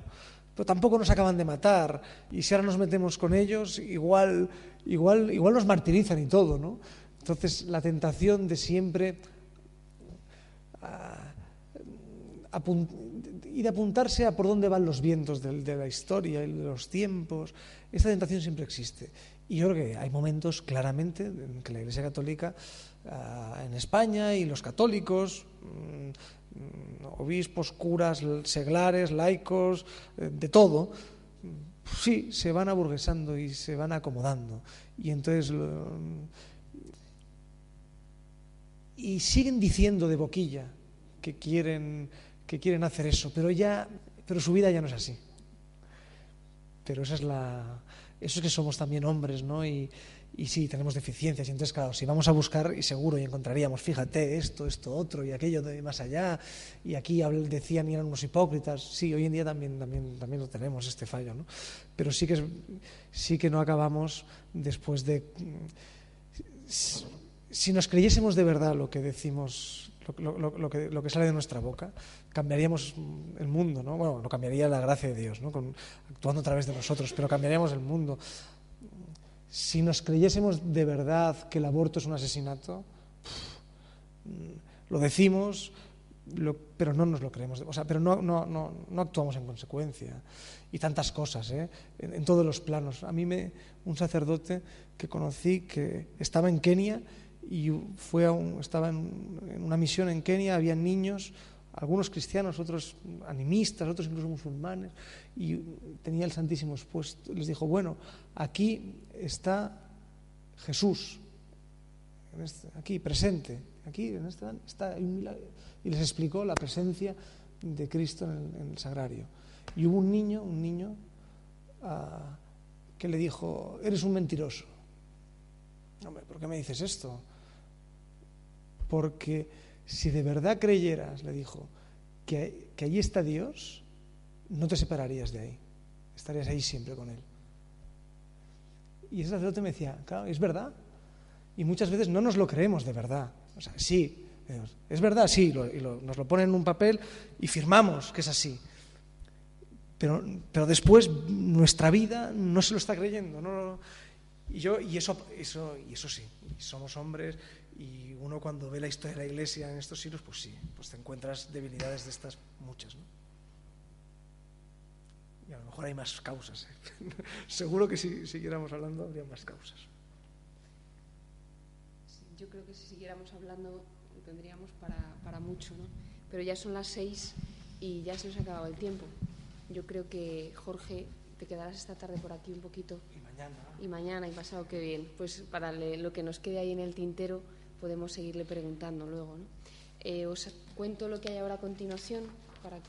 pero tampoco nos acaban de matar. Y si ahora nos metemos con ellos, igual, igual, igual nos martirizan y todo, ¿no? Entonces, la tentación de siempre ah, y de apuntarse a por dónde van los vientos de, la historia y de los tiempos, esta tentación siempre existe. Y yo creo que hay momentos claramente en que la Iglesia Católica ah, en España y los católicos mm, Mm, obispos, curas, seglares, laicos, eh, de todo, sí, se van aburguesando y se van acomodando. Y entonces. Y siguen diciendo de boquilla que quieren, que quieren hacer eso, pero ya, pero su vida ya no es así. Pero esa es la, eso es que somos también hombres, ¿no? Y, y sí, tenemos deficiencias. Y entonces, claro, si vamos a buscar, y seguro, y encontraríamos, fíjate, esto, esto, otro, y aquello de más allá, y aquí decían y eran unos hipócritas. Sí, hoy en día también, también, también lo tenemos, este fallo, ¿no? Pero sí que, sí que no acabamos después de... si nos creyésemos de verdad lo que decimos, lo, que, lo, que, sale de nuestra boca, cambiaríamos el mundo, ¿no? Bueno, lo cambiaría la gracia de Dios, ¿no? Actuando a través de nosotros, pero cambiaríamos el mundo. Si nos creyésemos de verdad que el aborto es un asesinato, lo decimos, pero no nos lo creemos, o sea, pero no, no, no, actuamos en consecuencia. Y tantas cosas, ¿eh? en, en, todos los planos. A mí me, un sacerdote que conocí que estaba en Kenia y fue a un, estaba en, en, una misión en Kenia, había niños, algunos cristianos, otros animistas, otros incluso musulmanes, y tenía el Santísimo expuesto. Les dijo, bueno, aquí está Jesús, aquí presente, aquí en este está. Y les explicó la presencia de Cristo en el, sagrario. Y hubo un niño, un niño, uh, que le dijo, eres un mentiroso. Hombre, ¿por qué me dices esto? Porque si de verdad creyeras, le dijo, que, que allí está Dios, no te separarías de ahí. Estarías ahí siempre con Él. Y ese sacerdote me decía, claro, es verdad. Y muchas veces no nos lo creemos de verdad. O sea, sí, es verdad, sí, y nos lo ponen en un papel y firmamos que es así. Pero, pero después nuestra vida no se lo está creyendo. Y, yo, y eso, eso, y eso sí, somos hombres y uno cuando ve la historia de la iglesia en estos siglos, pues sí, pues te encuentras debilidades de estas muchas. ¿no? Y a lo mejor hay más causas. ¿eh? Seguro que si siguiéramos hablando habría más causas. Yo creo que si siguiéramos hablando tendríamos para, para mucho, ¿no? Pero ya son las seis y ya se nos ha acabado el tiempo. Yo creo que, Jorge, te quedarás esta tarde por aquí un poquito. Y mañana. Y mañana, y pasado que bien. Pues para lo que nos quede ahí en el tintero podemos seguirle preguntando luego, ¿no? Eh, os cuento lo que hay ahora a continuación para que